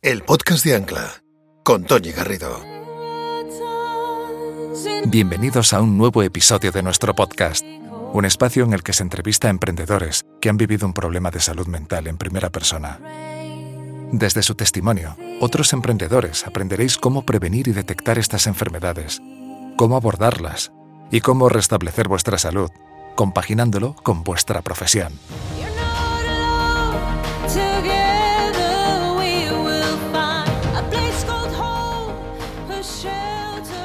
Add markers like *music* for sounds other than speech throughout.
el podcast de Ancla, con Tony Garrido. Bienvenidos a un nuevo episodio de nuestro podcast, un espacio en el que se entrevista a emprendedores que han vivido un problema de salud mental en primera persona. Desde su testimonio, otros emprendedores aprenderéis cómo prevenir y detectar estas enfermedades, cómo abordarlas y cómo restablecer vuestra salud, compaginándolo con vuestra profesión.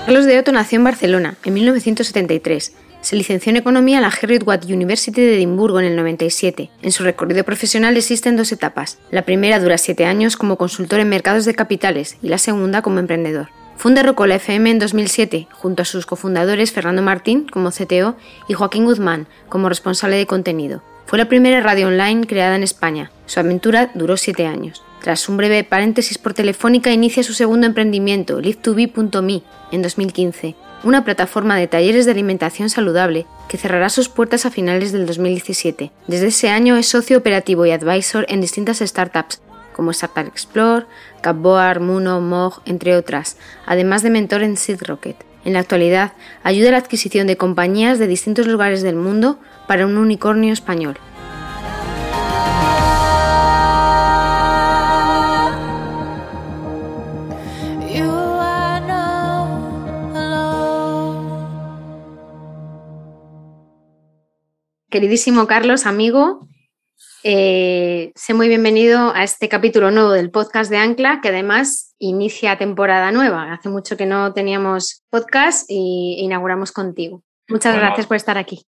Carlos de Otto nació en Barcelona en 1973. Se licenció en Economía en la Heriot-Watt University de Edimburgo en el 97. En su recorrido profesional existen dos etapas. La primera dura siete años como consultor en mercados de capitales y la segunda como emprendedor. Funda Rocola FM en 2007, junto a sus cofundadores Fernando Martín como CTO y Joaquín Guzmán como responsable de contenido. Fue la primera radio online creada en España. Su aventura duró siete años. Tras un breve paréntesis por Telefónica, inicia su segundo emprendimiento, live2be.me, en 2015, una plataforma de talleres de alimentación saludable que cerrará sus puertas a finales del 2017. Desde ese año es socio operativo y advisor en distintas startups, como Startup Explore, Capboard, Muno, Mog, entre otras, además de mentor en Seed Rocket. En la actualidad, ayuda a la adquisición de compañías de distintos lugares del mundo para un unicornio español. Queridísimo Carlos, amigo, eh, sé muy bienvenido a este capítulo nuevo del podcast de Ancla, que además inicia temporada nueva. Hace mucho que no teníamos podcast y inauguramos contigo. Muchas gracias por estar aquí.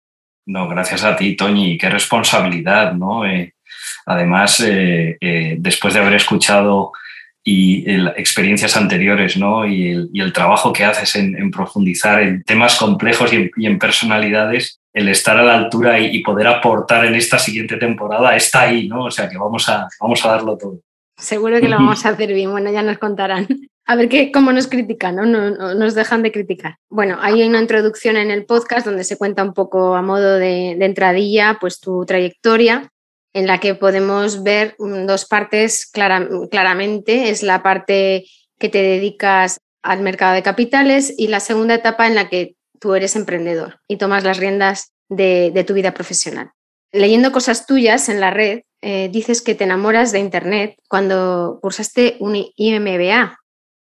No, gracias a ti, Toñi. Qué responsabilidad, ¿no? Eh, además, eh, después de haber escuchado y experiencias anteriores, ¿no? Y el, trabajo que haces en, profundizar en temas complejos y en personalidades, el estar a la altura y, poder aportar en esta siguiente temporada está ahí, ¿no? O sea que vamos a, vamos a darlo todo. Seguro que lo vamos a hacer bien, bueno, ya nos contarán. A ver qué, cómo nos critican, ¿no? ¿no? nos dejan de criticar. Bueno, hay una introducción en el podcast donde se cuenta un poco a modo de, entradilla, pues tu trayectoria, en la que podemos ver dos partes claramente. Es la parte que te dedicas al mercado de capitales y la segunda etapa en la que tú eres emprendedor y tomas las riendas de, tu vida profesional. Leyendo cosas tuyas en la red, eh, dices que te enamoras de Internet cuando cursaste un IMBA.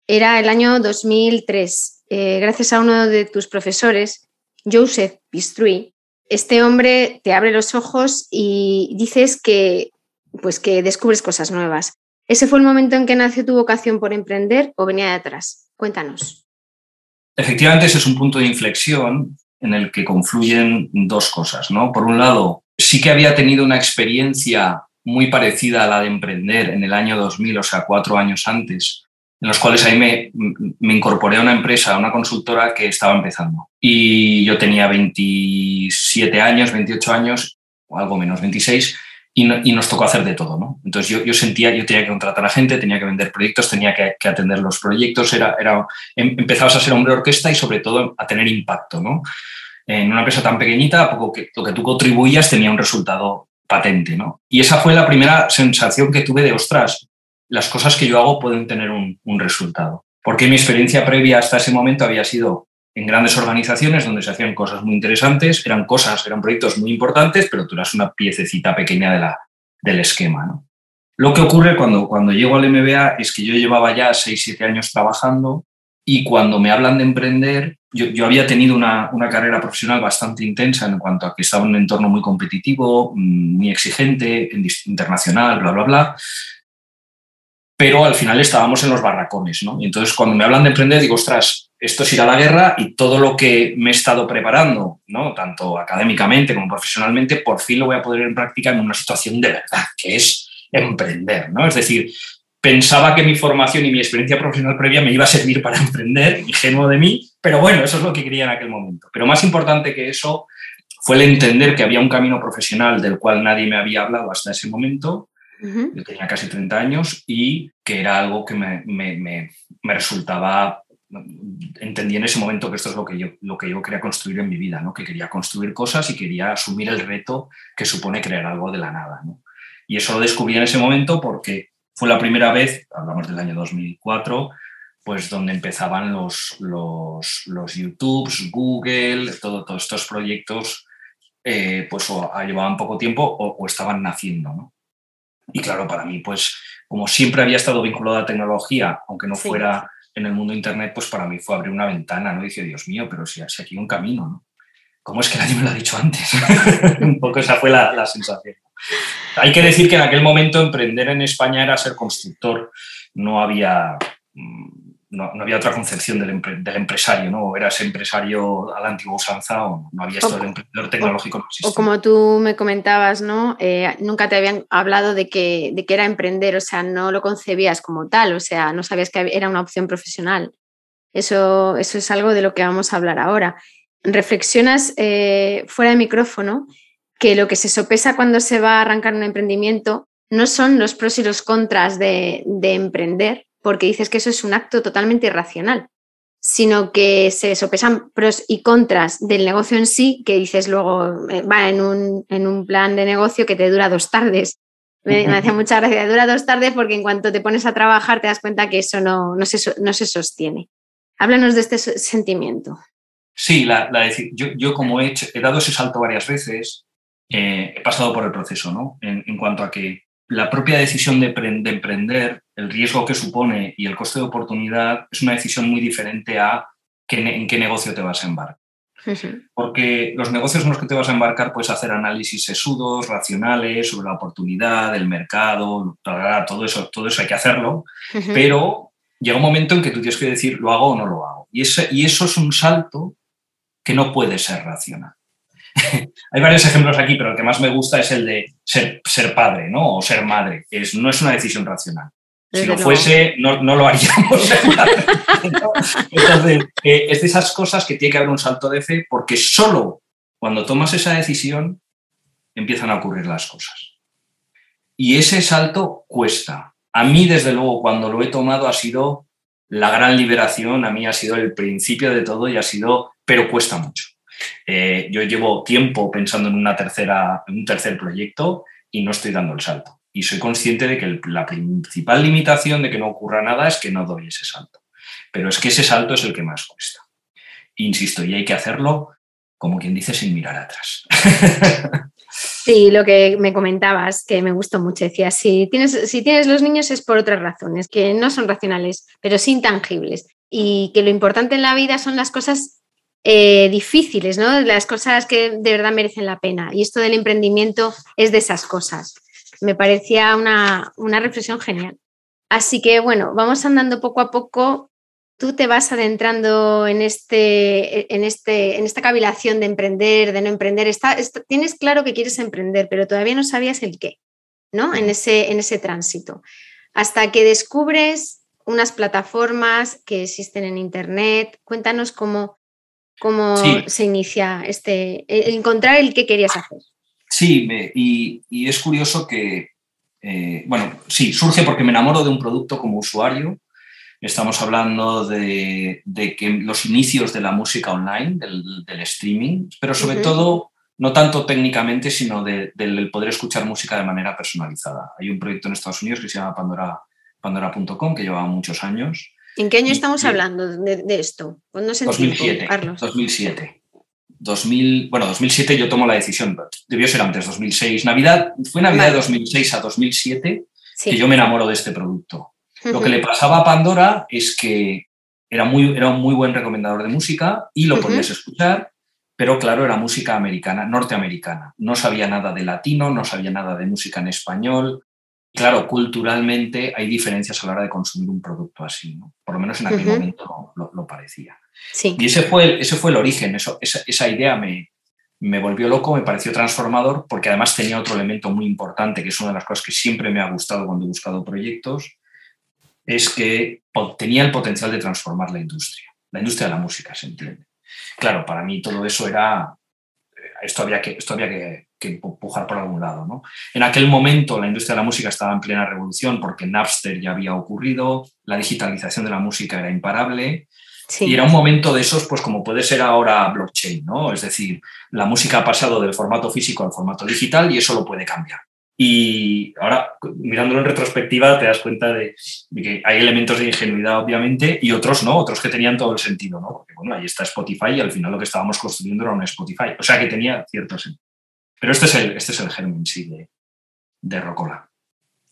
Era el año 2003. Eh, gracias a uno de tus profesores, Joseph Pistrui, este hombre te abre los ojos y dices que, pues que descubres cosas nuevas. ¿Ese fue el momento en que nació tu vocación por emprender o venía de atrás? Cuéntanos. Efectivamente, ese es un punto de inflexión en el que confluyen dos cosas. ¿no? Por un lado, sí que había tenido una experiencia muy parecida a la de emprender en el año 2000, o sea, cuatro años antes, en los cuales ahí me, me, incorporé a una empresa, a una consultora que estaba empezando. Y yo tenía 27 años, 28 años, o algo menos, 26, y, nos tocó hacer de todo, ¿no? Entonces yo, yo, sentía, yo tenía que contratar a gente, tenía que vender proyectos, tenía que, atender los proyectos, era, era, em, empezabas a ser hombre orquesta y sobre todo a tener impacto, ¿no? En una empresa tan pequeñita, poco que, lo que tú contribuías tenía un resultado patente, ¿no? Y esa fue la primera sensación que tuve de, ostras, las cosas que yo hago pueden tener un, un resultado. Porque mi experiencia previa hasta ese momento había sido en grandes organizaciones donde se hacían cosas muy interesantes, eran cosas, eran proyectos muy importantes, pero tú eras una piececita pequeña de la, del esquema. ¿no? Lo que ocurre cuando, cuando llego al MBA es que yo llevaba ya 6-7 años trabajando y cuando me hablan de emprender, yo, yo había tenido una, una, carrera profesional bastante intensa en cuanto a que estaba en un entorno muy competitivo, mm, muy exigente, internacional, bla, bla, bla pero al final estábamos en los barracones, ¿no? Y entonces cuando me hablan de emprender digo, ostras, esto es ir a la guerra y todo lo que me he estado preparando, ¿no? Tanto académicamente como profesionalmente, por fin lo voy a poder en práctica en una situación de verdad, que es emprender, ¿no? Es decir, pensaba que mi formación y mi experiencia profesional previa me iba a servir para *laughs* emprender, ingenuo de mí, pero bueno, eso es lo que quería en aquel momento. Pero más importante que eso fue el entender que había un camino profesional del cual nadie me había hablado hasta ese momento yo tenía casi 30 años y que era algo que me, me, me, resultaba, entendí en ese momento que esto es lo que, yo, lo que yo quería construir en mi vida, ¿no? que quería construir cosas y quería asumir el reto que supone crear algo de la nada. ¿no? Y eso lo descubrí en ese momento porque fue la primera vez, hablamos del año 2004, pues donde empezaban los, los, los YouTubes, Google, todo, todos estos proyectos, eh, pues o llevaban poco tiempo o, estaban naciendo. ¿no? Y claro, para mí, pues como siempre había estado vinculado a la tecnología, aunque no fuera en el mundo Internet, pues para mí fue abrir una ventana, ¿no? Y dije, Dios mío, pero si, aquí hay un camino, ¿no? ¿Cómo es que nadie me lo ha dicho antes? *laughs* un poco esa fue la, la sensación. Hay que decir que en aquel momento emprender en España era ser constructor, no había no, había otra concepción del, empresario, ¿no? O eras empresario a la antigua usanza o no había esto del emprendedor tecnológico. O, como tú me comentabas, ¿no? Eh, nunca te habían hablado de que, de que era emprender, o sea, no lo concebías como tal, o sea, no sabías que era una opción profesional. Eso, eso es algo de lo que vamos a hablar ahora. Reflexionas eh, fuera de micrófono que lo que se sopesa cuando se va a arrancar un emprendimiento no son los pros y los contras de, de emprender, porque dices que eso es un acto totalmente irracional, sino que se sopesan pros y contras del negocio en sí, que dices luego, eh, va en un, en un plan de negocio que te dura dos tardes. Me, me hacía *laughs* mucha gracia, dura dos tardes porque en cuanto te pones a trabajar te das cuenta que eso no, no, se, no se sostiene. Háblanos de este sentimiento. Sí, la, yo, yo, como he, he, dado ese salto varias veces, eh, he pasado por el proceso, ¿no? En, en, cuanto a que la propia decisión de, emprender, el riesgo que supone y el coste de oportunidad es una decisión muy diferente a en qué negocio te vas a embarcar. Porque los negocios en los que te vas a embarcar puedes hacer análisis sesudos, racionales, sobre la oportunidad, el mercado, todo eso, todo eso hay que hacerlo, pero llega un momento en que tú tienes que decir, ¿lo hago o no lo hago? Y, ese, y eso es un salto que no puede ser racional. *laughs* Hay varios ejemplos aquí, pero el que más me gusta es el de ser, ser padre ¿no? o ser madre. Es, no es una decisión racional. Si lo fuese, no, no, lo haríamos. *laughs* Entonces, eh, es de esas cosas que tiene que haber un salto de fe porque solo cuando tomas esa decisión empiezan a ocurrir las cosas. Y ese salto cuesta. A mí, desde luego, cuando lo he tomado ha sido la gran liberación, a mí ha sido el principio de todo y ha sido, pero cuesta mucho. Eh, yo llevo tiempo pensando en, una tercera, un tercer proyecto y no estoy dando el salto. Y soy consciente de que la principal limitación de que no ocurra nada es que no doy ese salto. Pero es que ese salto es el que más cuesta. Insisto, y hay que hacerlo, como quien dice, sin mirar atrás. *laughs* Sí, lo que me comentabas, que me gustó mucho, decías, si tienes, si tienes los niños es por otras razones, que no son racionales, pero sí intangibles. Y que lo importante en la vida son las cosas eh, difíciles, ¿no? Las cosas que de verdad merecen la pena. Y esto del emprendimiento es de esas cosas. Me parecía una, una reflexión genial. Así que bueno, vamos andando poco a poco. Tú te vas adentrando en, este, en, este, en esta cavilación de emprender, de no emprender. Tienes claro que quieres emprender, pero todavía no sabías el qué, ¿no? En ese, en ese tránsito. Hasta que descubres unas plataformas que existen en Internet. Cuéntanos cómo, cómo se inicia este, encontrar el que querías hacer. Sí, y, es curioso que, eh, bueno, sí, surge porque me enamoro de un producto como usuario. Estamos hablando de, que los inicios de la música online, del, streaming, pero sobre todo no tanto técnicamente, sino del poder escuchar música de manera personalizada. Hay un proyecto en Estados Unidos que se llama Pandora, Pandora.com, que lleva muchos años, ¿En qué año estamos hablando de, esto? ¿Cuándo se 2007, Carlos? 2007. 2000, bueno, 2007 yo tomo la decisión, debió ser antes, 2006. Navidad, fue Navidad de 2006 a 2007 que yo me enamoro de este producto. Lo que le pasaba a Pandora es que era, muy, era un muy buen recomendador de música y lo podías escuchar, pero claro, era música americana, norteamericana. No sabía nada de latino, no sabía nada de música en español, claro, culturalmente hay diferencias a la hora de consumir un producto así, ¿no? Por lo menos en aquel momento lo, parecía. Y ese fue, ese fue el origen, eso, esa, idea me, me volvió loco, me pareció transformador, porque además tenía otro elemento muy importante, que es una de las cosas que siempre me ha gustado cuando he buscado proyectos, es que tenía el potencial de transformar la industria, la industria de la música, se entiende. Claro, para mí todo eso era, esto había que, esto había que, que empujar por algún lado. ¿no? En aquel momento la industria de la música estaba en plena revolución porque Napster ya había ocurrido, la digitalización de la música era imparable. Y era un momento de esos, pues como puede ser ahora blockchain, ¿no? Es decir, la música ha pasado del formato físico al formato digital y eso lo puede cambiar. Y ahora, mirándolo en retrospectiva, te das cuenta de, que hay elementos de ingenuidad, obviamente, y otros no, otros que tenían todo el sentido, ¿no? Porque, bueno, ahí está Spotify y al final lo que estábamos construyendo era un Spotify. O sea, que tenía cierto sentido. Pero este es el, este es el germen, sí, de, de Rocola.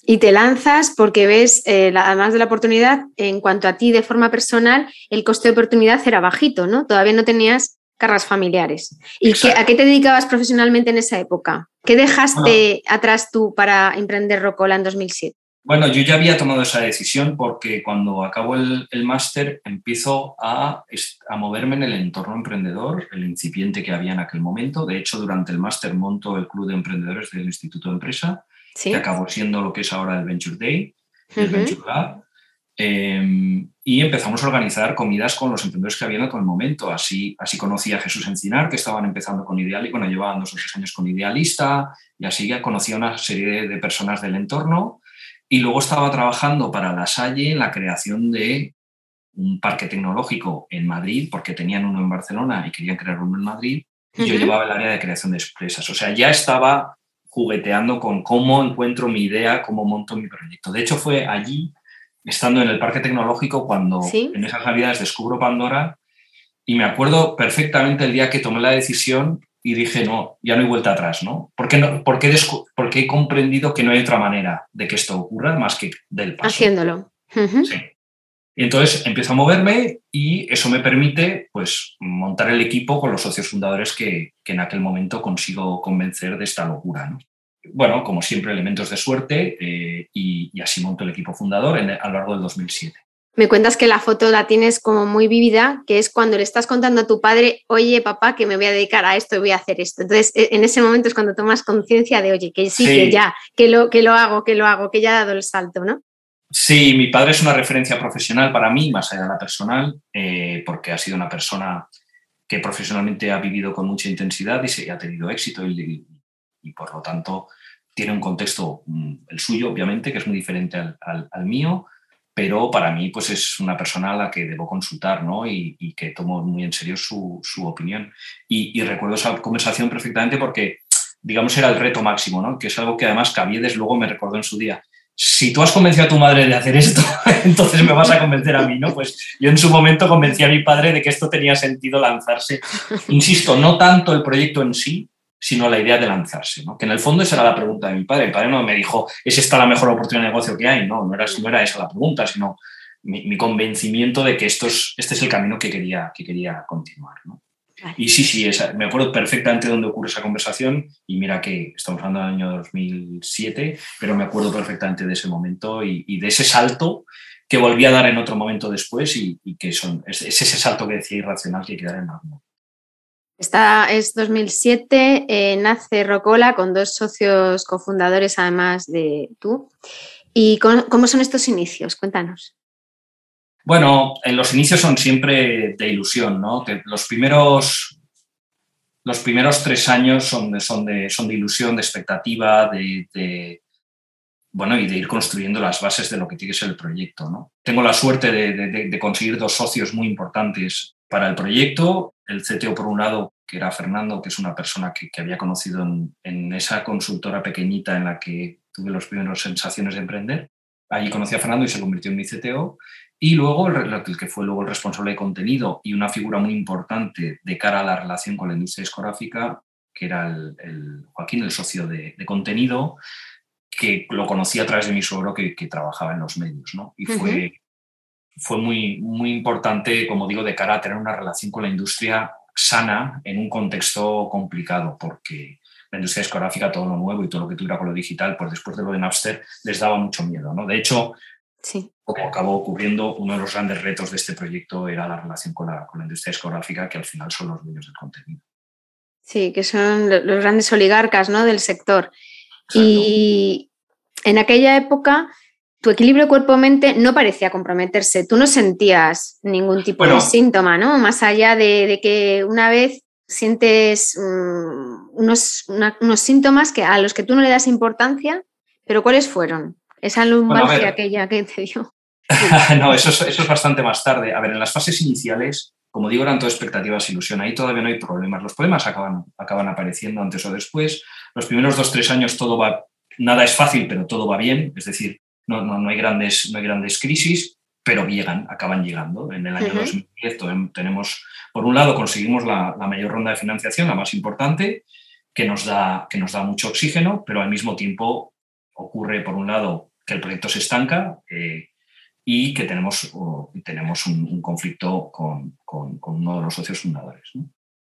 Y te lanzas porque ves, eh, además de la oportunidad, en cuanto a ti de forma personal, el coste de oportunidad era bajito, ¿no? Todavía no tenías cargas familiares. ¿Y a qué te dedicabas profesionalmente en esa época? ¿Qué dejaste atrás tú para emprender Rocola en 2007? Bueno, yo ya había tomado esa decisión porque cuando acabo el, máster empiezo a, a, moverme en el entorno emprendedor, el incipiente que había en aquel momento. De hecho, durante el máster monto el Club de Emprendedores del Instituto de Empresa, que acabó siendo lo que es ahora el Venture Day, el Venture Lab. Em, y empezamos a organizar comidas con los emprendedores que había en aquel momento. Así, así conocí a Jesús Encinar, que estaban empezando con Idealista, bueno, llevaban dos o tres años con Idealista, y así ya conocí a una serie de personas del entorno. Y luego estaba trabajando para La Salle en la creación de un parque tecnológico en Madrid, porque tenían uno en Barcelona y querían crear uno en Madrid. Y yo llevaba el área de creación de empresas. O sea, ya estaba jugueteando con cómo encuentro mi idea, cómo monto mi proyecto. De hecho, fue allí estando en el parque tecnológico cuando en esas navidades descubro Pandora y me acuerdo perfectamente el día que tomé la decisión y dije, no, ya no hay vuelta atrás, ¿no? Porque, no, porque, porque he comprendido que no hay otra manera de que esto ocurra más que del paso. Haciéndolo. Sí. Y entonces empiezo a moverme y eso me permite pues, montar el equipo con los socios fundadores que, que en aquel momento consigo convencer de esta locura. ¿no? bueno, como siempre, elementos de suerte eh, y, así monto el equipo fundador a lo largo del 2007. Me cuentas que la foto la tienes como muy vívida, que es cuando le estás contando a tu padre, oye papá, que me voy a dedicar a esto y voy a hacer esto. Entonces, e, en ese momento es cuando tomas conciencia de, oye, que sí, que ya, que lo, que lo hago, que lo hago, que ya ha dado el salto, ¿no? Sí, mi padre es una referencia profesional para mí, más allá de la personal, eh, porque ha sido una persona que profesionalmente ha vivido con mucha intensidad y se ha tenido éxito y, y por lo tanto tiene un contexto, mm, el suyo obviamente, que es muy diferente al, mío, pero para mí pues es una persona a la que debo consultar ¿no? y, que tomo muy en serio su, opinión. Y, recuerdo esa conversación perfectamente porque, digamos, era el reto máximo, ¿no? que es algo que además Caviedes luego me recordó en su día. Si tú has convencido a tu madre de hacer esto, *laughs* entonces me vas a convencer a mí, ¿no? Pues yo en su momento convencí a mi padre de que esto tenía sentido lanzarse. Insisto, no tanto el proyecto en sí, sino la idea de lanzarse, ¿no? que en el fondo esa era la pregunta de mi padre. Mi padre no me dijo, ¿es esta la mejor oportunidad de negocio que hay? No, no era, no era esa la pregunta, sino mi, convencimiento de que esto es, este es el camino que quería, que quería continuar. ¿no? Y sí, sí, me acuerdo perfectamente dónde ocurre esa conversación y mira que estamos hablando del año 2007, pero me acuerdo perfectamente de ese momento y, de ese salto que volví a dar en otro momento después y, que son, es, ese salto que decía irracional que hay que dar en algún esta es 2007, eh, nace Rocola con dos socios cofundadores además de tú. ¿Y cómo, son estos inicios? Cuéntanos. Bueno, en los inicios son siempre de ilusión, ¿no? los primeros, los primeros tres años son de, son de, son de ilusión, de expectativa, de, bueno, y de ir construyendo las bases de lo que tiene que ser el proyecto. ¿no? Tengo la suerte de, conseguir dos socios muy importantes para el proyecto. El CTO, por un lado, que era Fernando, que es una persona que, había conocido en, esa consultora pequeñita en la que tuve las primeras sensaciones de emprender. Allí conocí a Fernando y se convirtió en mi CTO. Y luego el, el, que fue luego el responsable de contenido y una figura muy importante de cara a la relación con la industria discográfica, que era el, Joaquín, el socio de, contenido, que lo conocí a través de mi suegro que, trabajaba en los medios. ¿no? Y fue, fue muy, muy importante, como digo, de cara a tener una relación con la industria sana en un contexto complicado, porque la industria discográfica, todo lo nuevo y todo lo que tuviera con lo digital, pues después de lo de Napster, les daba mucho miedo. ¿no? De hecho, sí. como acabó ocurriendo, uno de los grandes retos de este proyecto era la relación con la, con la industria discográfica, que al final son los dueños del contenido. Sí, que son los grandes oligarcas ¿no? del sector. Y en aquella época tu equilibrio cuerpo-mente no parecía comprometerse. Tú no sentías ningún tipo de síntoma, ¿no? Más allá de, que una vez sientes mm, unos, unos, síntomas que, a los que tú no le das importancia, pero ¿cuáles fueron? Esa lumbalgia aquella que te dio. *laughs* no, eso es, eso es bastante más tarde. A ver, en las fases iniciales, como digo, eran todo expectativas, ilusión. Ahí todavía no hay problemas. Los problemas acaban, acaban apareciendo antes o después. Los primeros dos, tres años todo va Nada es fácil, pero todo va bien, es decir, no, no, no hay, grandes, no hay grandes crisis, pero llegan, acaban llegando. En el año 2010 tenemos, por un lado, conseguimos la, mayor ronda de financiación, la más importante, que nos, da, que nos da mucho oxígeno, pero al mismo tiempo ocurre, por un lado, que el proyecto se estanca eh, y que tenemos, tenemos un, conflicto con, con, uno de los socios fundadores.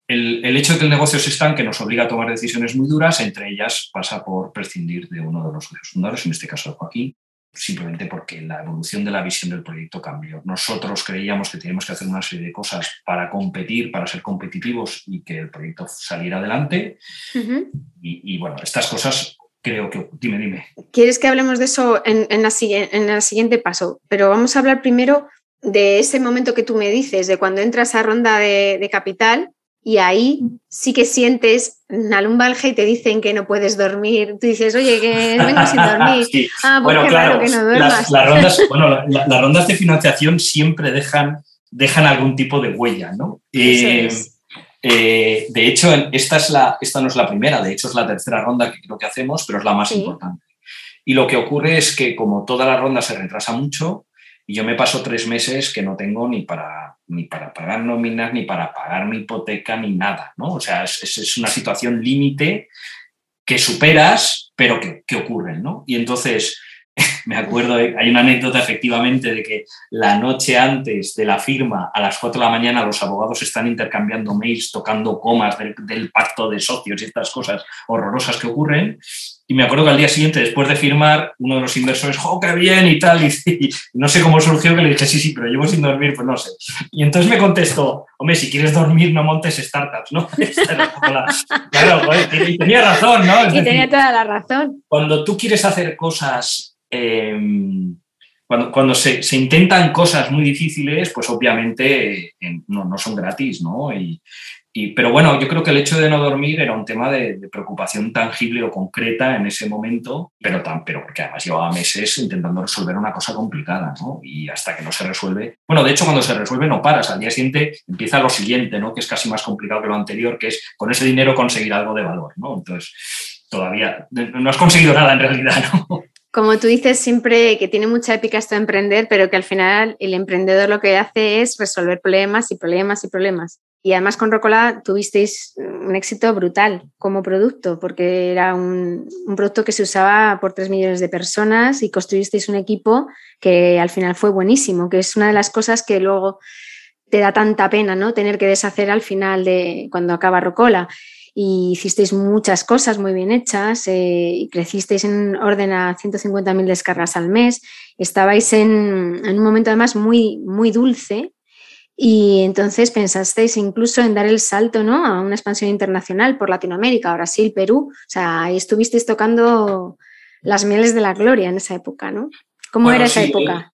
El, el, hecho de que el negocio se estanque nos obliga a tomar decisiones muy duras, entre ellas pasa por prescindir de uno de los socios fundadores, en este caso Joaquín, simplemente porque la evolución de la visión del proyecto cambió. Nosotros creíamos que teníamos que hacer una serie de cosas para competir, para ser competitivos y que el proyecto saliera adelante. y, bueno, estas cosas creo que... Dime, dime. ¿Quieres que hablemos de eso en, en, en el siguiente paso? Pero vamos a hablar primero de ese momento que tú me dices, de cuando entras a ronda de, de capital y ahí sí que sientes una lumbalgia y te dicen que no puedes dormir. Tú dices, oye, que vengo sin dormir. *laughs* Ah, pues bueno, claro, que no duermas. Las, rondas, *laughs* bueno, las rondas de financiación siempre dejan, dejan algún tipo de huella, ¿no? Eh, eh, de hecho, esta, es la, esta no es la primera, de hecho es la tercera ronda que creo que hacemos, pero es la más importante. Y lo que ocurre es que como toda la ronda se retrasa mucho, y yo me paso tres meses que no tengo ni para, ni para pagar nóminas, ni para pagar mi hipoteca, ni nada, ¿no? O sea, es, una situación límite que superas, pero que, que ocurren, ¿no? Y entonces, me acuerdo, hay una anécdota efectivamente de que la noche antes de la firma, a las 4 de la mañana, los abogados están intercambiando mails, tocando comas del, del pacto de socios y estas cosas horrorosas que ocurren. Y me acuerdo que al día siguiente, después de firmar, uno de los inversores, ¡oh, qué bien! y tal. Y, no sé cómo surgió que le dije, sí, sí, pero llevo sin dormir, pues no sé. Y entonces me contestó, hombre, si quieres dormir, no montes startups, ¿no? *laughs* claro, y tenía razón, ¿no? y tenía toda la razón. Cuando tú quieres hacer cosas, em, cuando, cuando se, se, intentan cosas muy difíciles, pues obviamente eh, no, no, son gratis, ¿no? Y, pero bueno, yo creo que el hecho de no dormir era un tema de, preocupación tangible o concreta en ese momento, pero, tan, pero porque además llevaba meses intentando resolver una cosa complicada, ¿no? Y hasta que no se resuelve. Bueno, de hecho, cuando se resuelve no paras. Al día siguiente empieza lo siguiente, ¿no? Que es casi más complicado que lo anterior, que es con ese dinero conseguir algo de valor, ¿no? Entonces, todavía no has conseguido nada en realidad, *laughs* ¿no? Como tú dices siempre que tiene mucha épica esto de emprender, pero que al final el emprendedor lo que hace es resolver problemas y problemas y problemas. Y además con Rocola tuvisteis un éxito brutal como producto, porque era un, producto que se usaba por 3 millones de personas y construisteis un equipo que al final fue buenísimo, que es una de las cosas que luego te da tanta pena, ¿no? Tener que deshacer al final de cuando acaba Rocola. Y hicisteis muchas cosas muy bien hechas eh, y crecisteis en orden a 150.000 descargas al mes. Estabais en, en, un momento además muy, muy dulce y entonces pensasteis incluso en dar el salto ¿no? a una expansión internacional por Latinoamérica, Brasil, Perú. O sea, ahí estuvisteis tocando las mieles de la gloria en esa época, ¿no? ¿Cómo era esa época?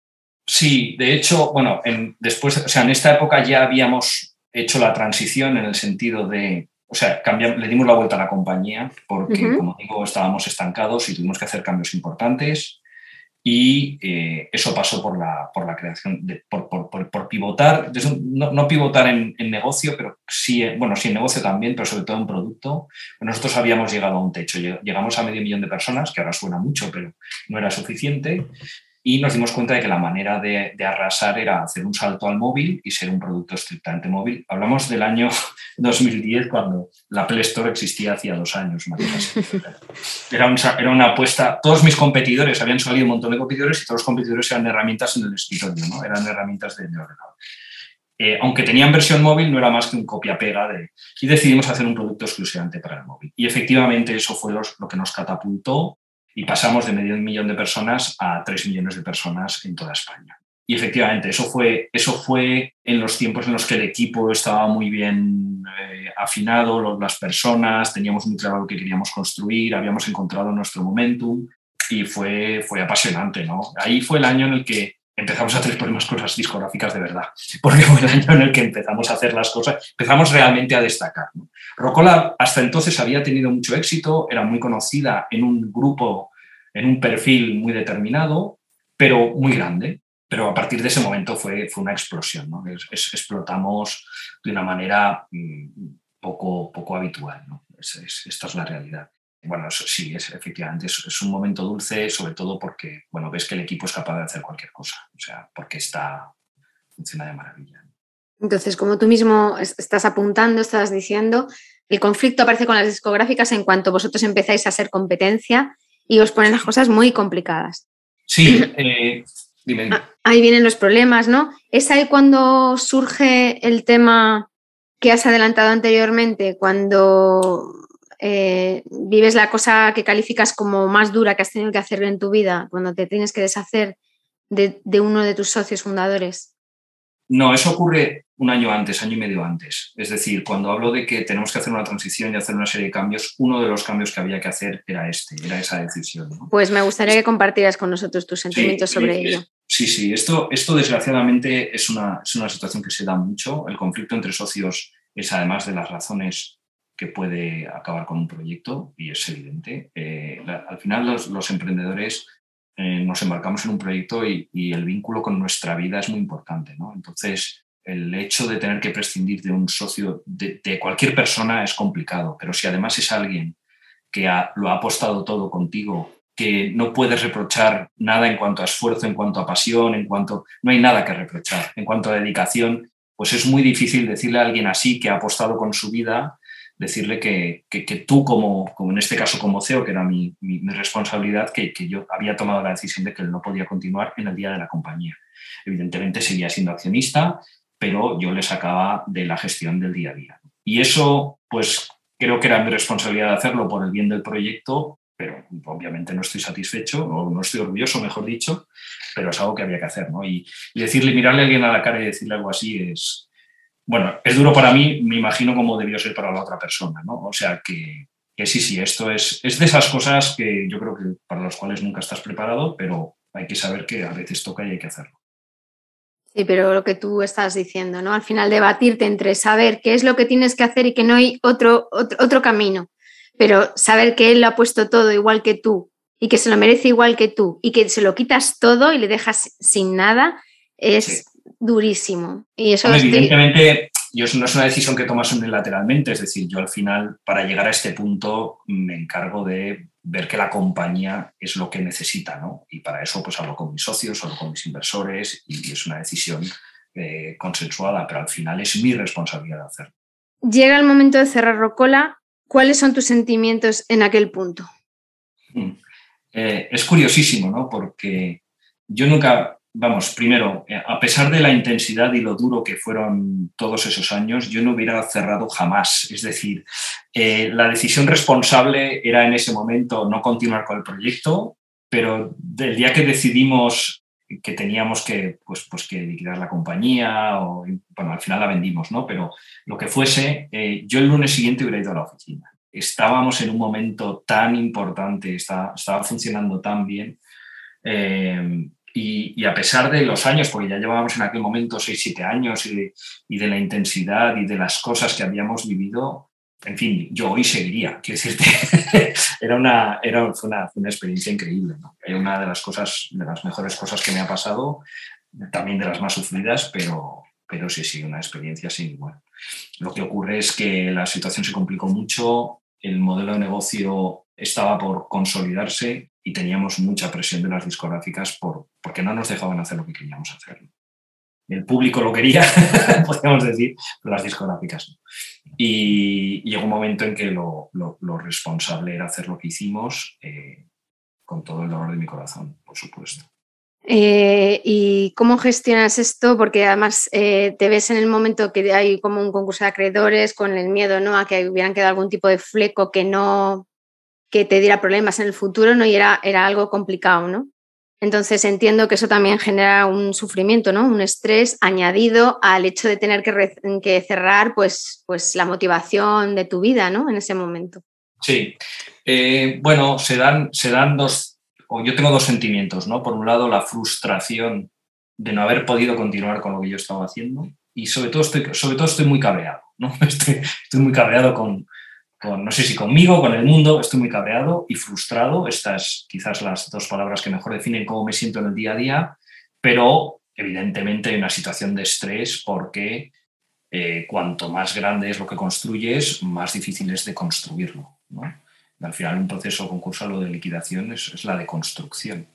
Sí, de hecho, bueno, en, después, o sea, en esta época ya habíamos hecho la transición en el sentido de, o sea, cambiamos, le dimos la vuelta a la compañía porque, como digo, estábamos estancados y tuvimos que hacer cambios importantes y eh, eso pasó por la, por la creación, de, por, por, por, pivotar, no, no pivotar en, en, negocio, pero sí, bueno, sí en negocio también, pero sobre todo en producto. Nosotros habíamos llegado a un techo, llegamos a medio millón de personas, que ahora suena mucho, pero no era suficiente, y nos dimos cuenta de que la manera de, arrasar era hacer un salto al móvil y ser un producto estrictamente móvil. Hablamos del año *laughs* 2010 cuando la Play Store existía hacía dos años. *laughs* Era, era una apuesta, todos mis competidores, habían salido un montón de competidores y todos los competidores eran herramientas en el escritorio, ¿no? eran herramientas de, ordenador. Eh, aunque tenían versión móvil, no era más que un copia-pega de... Y decidimos hacer un producto exclusivamente para el móvil. Y efectivamente eso fue lo que nos catapultó y pasamos de medio millón de personas a tres millones de personas en toda España. Y efectivamente, eso fue, eso fue en los tiempos en los que el equipo estaba muy bien eh, afinado, las personas, teníamos muy claro lo que queríamos construir, habíamos encontrado nuestro momentum y fue, fue apasionante. ¿no? Ahí fue el año en el que empezamos a hacer problemas cosas discográficas de verdad, porque fue el año en el que empezamos a hacer las cosas, empezamos realmente a destacar. ¿no? Rocola hasta entonces había tenido mucho éxito, era muy conocida en un grupo, en un perfil muy determinado, pero muy grande. Pero a partir de ese momento fue, fue una explosión, ¿no? explotamos de una manera mm, poco, poco habitual. ¿no? esta es la realidad. Bueno, eso sí, es, efectivamente, es, un momento dulce, sobre todo porque, bueno, ves que el equipo es capaz de hacer cualquier cosa, o sea, porque está, funciona de maravilla. Entonces, como tú mismo estás apuntando, estás diciendo, el conflicto aparece con las discográficas en cuanto vosotros empezáis a ser competencia y os ponen las cosas muy complicadas. Sí, eh, dime, ah, Ahí vienen los problemas, ¿no? ¿Es ahí cuando surge el tema que has adelantado anteriormente, cuando eh, vives la cosa que calificas como más dura que has tenido que hacer en tu vida, cuando te tienes que deshacer de, uno de tus socios fundadores? No, eso ocurre un año antes, año y medio antes. Es decir, cuando hablo de que tenemos que hacer una transición y hacer una serie de cambios, uno de los cambios que había que hacer era este, era esa decisión. Pues me gustaría que compartieras con nosotros tus sentimientos sobre ello. Sí, sí, esto, esto desgraciadamente es una, es una situación que se da mucho. El conflicto entre socios es además de las razones que puede acabar con un proyecto y es evidente. Eh, al final los, emprendedores eh, nos embarcamos en un proyecto y, el vínculo con nuestra vida es muy importante. ¿no? Entonces, el hecho de tener que prescindir de un socio, de, cualquier persona, es complicado, pero si además es alguien que lo ha apostado todo contigo, que no puedes reprochar nada en cuanto a esfuerzo, en cuanto a pasión, en cuanto... No hay nada que reprochar. En cuanto a dedicación, pues es muy difícil decirle a alguien así que ha apostado con su vida decirle que, tú, como, como, en este caso como CEO, que era mi, responsabilidad, que, yo había tomado la decisión de que él no podía continuar en el día de la compañía. Evidentemente seguía siendo accionista, pero yo le sacaba de la gestión del día a día. Y eso, pues creo que era mi responsabilidad hacerlo por el bien del proyecto, pero obviamente no estoy satisfecho o no estoy orgulloso, mejor dicho, pero es algo que había que hacer. ¿no? Y, y decirle, mirarle a alguien a la cara y decirle algo así es, bueno, es duro para mí, me imagino cómo debió ser para la otra persona, ¿no? O sea que, sí, sí, esto es, es de esas cosas que yo creo que para las cuales nunca estás preparado, pero hay que saber que a veces toca y hay que hacerlo. Sí, pero lo que tú estás diciendo, ¿no? Al final debatirte entre saber qué es lo que tienes que hacer y que no hay otro, otro, camino, pero saber que él lo ha puesto todo igual que tú y que se lo merece igual que tú y que se lo quitas todo y le dejas sin nada, es, durísimo. Y eso Evidentemente, yo, no es una decisión que tomas unilateralmente, es decir, yo al final, para llegar a este punto, me encargo de ver que la compañía es lo que necesita, ¿no? Y para eso, pues hablo con mis socios, hablo con mis inversores y es una decisión eh, consensuada, pero al final es mi responsabilidad hacerlo. Llega el momento de cerrar Rocola. ¿Cuáles son tus sentimientos en aquel punto? Mm. Eh, es curiosísimo, ¿no? Porque yo nunca vamos, primero, eh, a pesar de la intensidad y lo duro que fueron todos esos años, yo no hubiera cerrado jamás. Es decir, eh, la decisión responsable era en ese momento no continuar con el proyecto, pero del día que decidimos que teníamos que, pues, pues que liquidar la compañía, o, bueno, al final la vendimos, ¿no? Pero lo que fuese, eh, yo el lunes siguiente hubiera ido a la oficina. Estábamos en un momento tan importante, estaba, estaba funcionando tan bien. Y, a pesar de los años, porque ya llevábamos en aquel momento 6, 7 años y de, la intensidad y de las cosas que habíamos vivido, en fin, yo hoy seguiría. Quiero decirte, *laughs* era una, era, fue, una, una experiencia increíble. ¿no? Una de las cosas, de las mejores cosas que me ha pasado, también de las más sufridas, pero, pero sí, sí, una experiencia sin igual. Lo que ocurre es que la situación se complicó mucho, el modelo de negocio estaba por consolidarse y teníamos mucha presión de las discográficas por, porque no nos dejaban hacer lo que queríamos hacer. El público lo quería, *laughs* podríamos decir, pero las discográficas no. Y, llegó un momento en que lo, responsable era hacer lo que hicimos eh, con todo el dolor de mi corazón, por supuesto. Eh, ¿Y cómo gestionas esto? Porque además eh, te ves en el momento que hay como un concurso de acreedores con el miedo ¿no? a que hubieran quedado algún tipo de fleco que no que te diera problemas en el futuro, ¿no? Y era, era algo complicado, ¿no? Entonces entiendo que eso también genera un sufrimiento, ¿no? Un estrés añadido al hecho de tener que, cerrar pues, pues la motivación de tu vida, ¿no? En ese momento. Sí. Eh, bueno, se dan, se dan dos, o yo tengo dos sentimientos, ¿no? Por un lado, la frustración de no haber podido continuar con lo que yo estaba haciendo y sobre todo estoy, sobre todo estoy muy cabreado, ¿no? *laughs* estoy muy cabreado con, no sé si conmigo, con el mundo, estoy muy cabreado y frustrado. Estas quizás las dos palabras que mejor definen cómo me siento en el día a día, pero evidentemente hay una situación de estrés porque eh, cuanto más grande es lo que construyes, más difícil es de construirlo. Al final, un proceso concursal o de liquidación es, es la de construcción.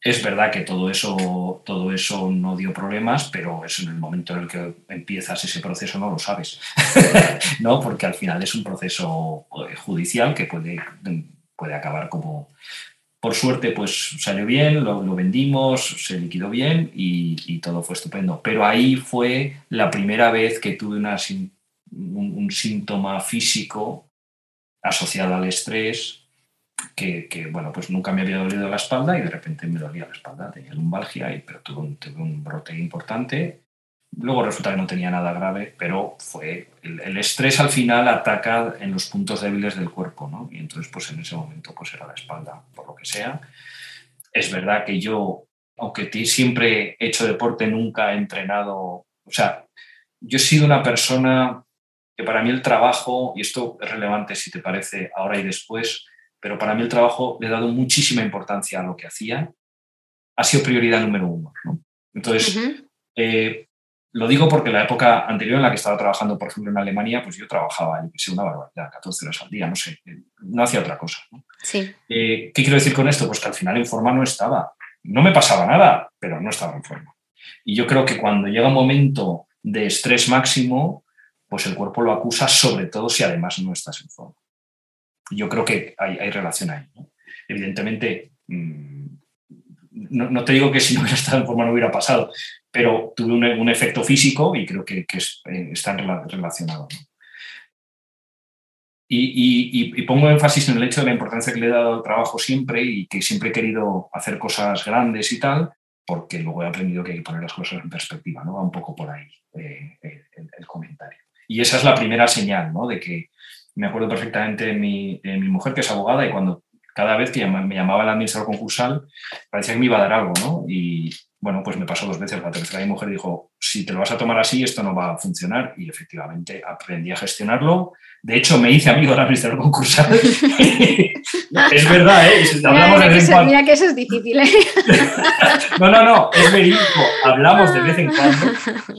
Es verdad que todo eso, todo eso no dio problemas, pero es en el momento en el que empiezas ese proceso no lo sabes, *laughs* ¿no? Porque al final es un proceso eh, judicial que puede, puede acabar como... Por suerte, pues salió bien, lo, vendimos, se liquidó bien y, todo fue estupendo. Pero ahí fue la primera vez que tuve una, un síntoma físico asociado al estrés que, bueno, pues nunca me había dolido la espalda y de repente me dolía la espalda, tenía lumbalgia, y, pero tuve un, brote importante. Luego resulta que no tenía nada grave, pero fue el, estrés al final ataca en los puntos débiles del cuerpo, ¿no? Y entonces, pues en ese momento, pues era la espalda, por lo que sea. Es verdad que yo, aunque siempre he hecho deporte, nunca he entrenado, o sea, yo he sido una persona que para mí el trabajo, y esto es relevante si te parece ahora y después, pero para mí el trabajo le he dado muchísima importancia a lo que hacía. Ha sido prioridad número uno. Entonces, eh, lo digo porque la época anterior en la que estaba trabajando, por ejemplo, en Alemania, pues yo trabajaba, yo sé, una barbaridad, 14 horas al día, no sé, no hacía otra cosa. Sí. Eh, ¿Qué quiero decir con esto? Pues que al final en forma no estaba. No me pasaba nada, pero no estaba en forma. Y yo creo que cuando llega un momento de estrés máximo, pues el cuerpo lo acusa, sobre todo si además no estás en forma yo creo que hay, relación ahí. Evidentemente, mm, no, te digo que si no hubiera estado en forma no hubiera pasado, pero tuve un, efecto físico y creo que, que eh, están relacionados. Y, pongo énfasis en el hecho de la importancia que le he dado al trabajo siempre y que siempre he querido hacer cosas grandes y tal, porque luego he aprendido que hay que poner las cosas en perspectiva, ¿no? Va un poco por ahí eh, el, el, comentario. Y esa es la primera señal, ¿no? De que, me acuerdo perfectamente de mi, mi mujer, que es abogada, y cuando cada vez que me llamaba el administrador concursal, parecía que me iba a dar algo, ¿no? Y bueno, pues me pasó dos veces. La tercera mi mujer dijo, si te lo vas a tomar así, esto no va a funcionar. Y efectivamente aprendí a gestionarlo. De hecho, me hice amigo del administrador concursal. *laughs* *laughs* es verdad, ¿eh? Hablamos mira, de vez en que eso es difícil, ¿eh? *laughs* no, no, no, es verídico. Hablamos de vez en cuando.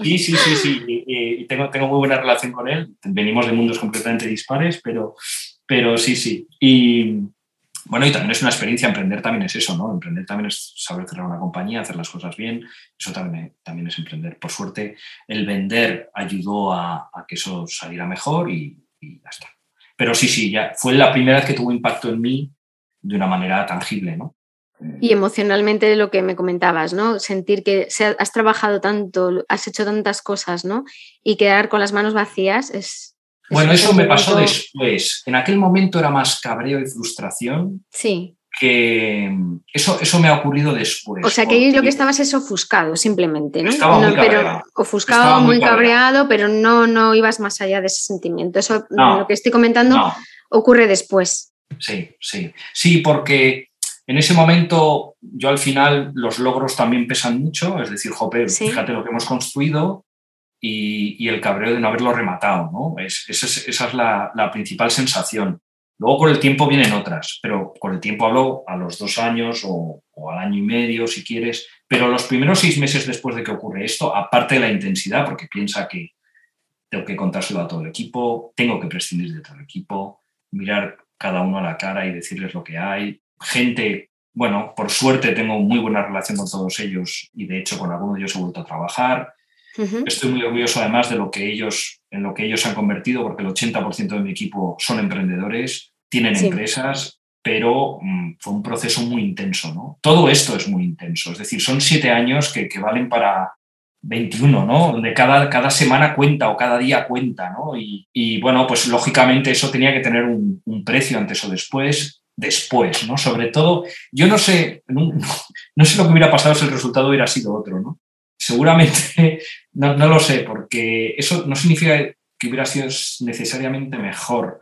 Sí, sí, sí, sí. Y, tengo, tengo muy buena relación con él. Venimos de mundos completamente dispares, pero, pero sí, sí. Y, bueno, y también es una experiencia, emprender también es eso, ¿no? Emprender también es saber cerrar una compañía, hacer las cosas bien, eso también, también es emprender. Por suerte, el vender ayudó a, que eso saliera mejor y, ya está. Pero sí, sí, ya fue la primera vez que tuvo impacto en mí de una manera tangible, ¿no? Y emocionalmente lo que me comentabas, ¿no? Sentir que has trabajado tanto, has hecho tantas cosas, ¿no? Y quedar con las manos vacías es, bueno, eso me pasó después. En aquel momento era más cabreo y frustración. Sí. Que eso, eso me ha ocurrido después. O sea, que lo que estabas es ofuscado, simplemente, ¿no? Estaba muy pero ofuscado, muy, cabreado, pero no, no ibas más allá de ese sentimiento. Eso, lo que estoy comentando, ocurre después. Sí, sí. Sí, porque en ese momento yo al final los logros también pesan mucho, es decir, jope, fíjate lo que hemos construido, y, el cabreo de no haberlo rematado. ¿no? Es, esa es, la, principal sensación. Luego con el tiempo vienen otras, pero con el tiempo hablo a los dos años o, al año y medio, si quieres, pero los primeros seis meses después de que ocurre esto, aparte de la intensidad, porque piensa que tengo que contárselo a todo el equipo, tengo que prescindir de todo el equipo, mirar cada uno a la cara y decirles lo que hay. Gente, bueno, por suerte tengo muy buena relación con todos ellos y de hecho con algunos de ellos he vuelto a trabajar. Estoy muy orgulloso además de lo que ellos, en lo que ellos han convertido, porque el 80% de mi equipo son emprendedores, tienen empresas, pero mm, fue un proceso muy intenso. ¿no? Todo esto es muy intenso, es decir, son siete años que, valen para 21, ¿no? Donde cada, cada semana cuenta o cada día cuenta, ¿no? Y, bueno, pues lógicamente eso tenía que tener un, precio antes o después, después, ¿no? Sobre todo, yo no sé, *laughs* no, no, sé lo que hubiera pasado si el resultado hubiera sido otro, ¿no? Seguramente, no, lo sé, porque eso no significa que hubiera sido necesariamente mejor.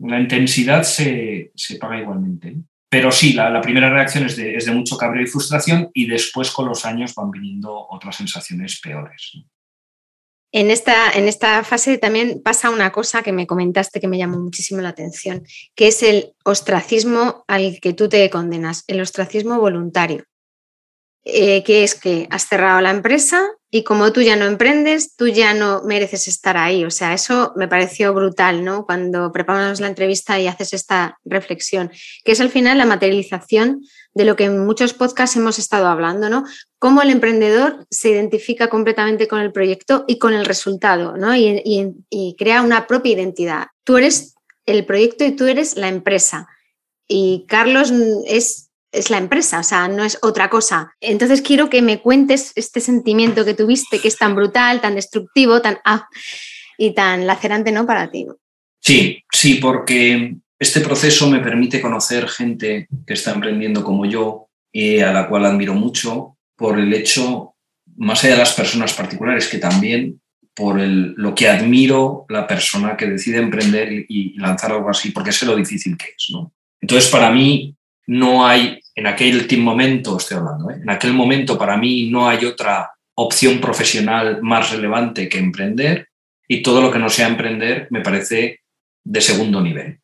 La intensidad se, paga igualmente. Pero sí, la, primera reacción es de, mucho cabreo y frustración y después con los años van viniendo otras sensaciones peores. En esta, en esta fase también pasa una cosa que me comentaste que me llamó muchísimo la atención, que es el ostracismo al que tú te condenas, el ostracismo voluntario. Eh, que es que has cerrado la empresa, y como tú ya no emprendes, tú ya no mereces estar ahí. O sea, eso me pareció brutal, ¿no? Cuando preparamos la entrevista y haces esta reflexión, que es al final la materialización de lo que en muchos podcasts hemos estado hablando, ¿no? Cómo el emprendedor se identifica completamente con el proyecto y con el resultado, ¿no? Y, y crea una propia identidad. Tú eres el proyecto y tú eres la empresa. Y Carlos es es la empresa, o sea, no es otra cosa. Entonces quiero que me cuentes este sentimiento que tuviste, que es tan brutal, tan destructivo, tan ah, y tan lacerante, ¿no? Para ti. Sí, sí, porque este proceso me permite conocer gente que está emprendiendo como yo, y a la cual admiro mucho, por el hecho, más allá de las personas particulares, que también por el, lo que admiro la persona que decide emprender y, y lanzar algo así, porque sé lo difícil que es. ¿no? Entonces, para mí, no hay, en aquel momento, estoy hablando, ¿eh? en aquel momento para mí no hay otra opción profesional más relevante que emprender y todo lo que no sea emprender me parece de segundo nivel.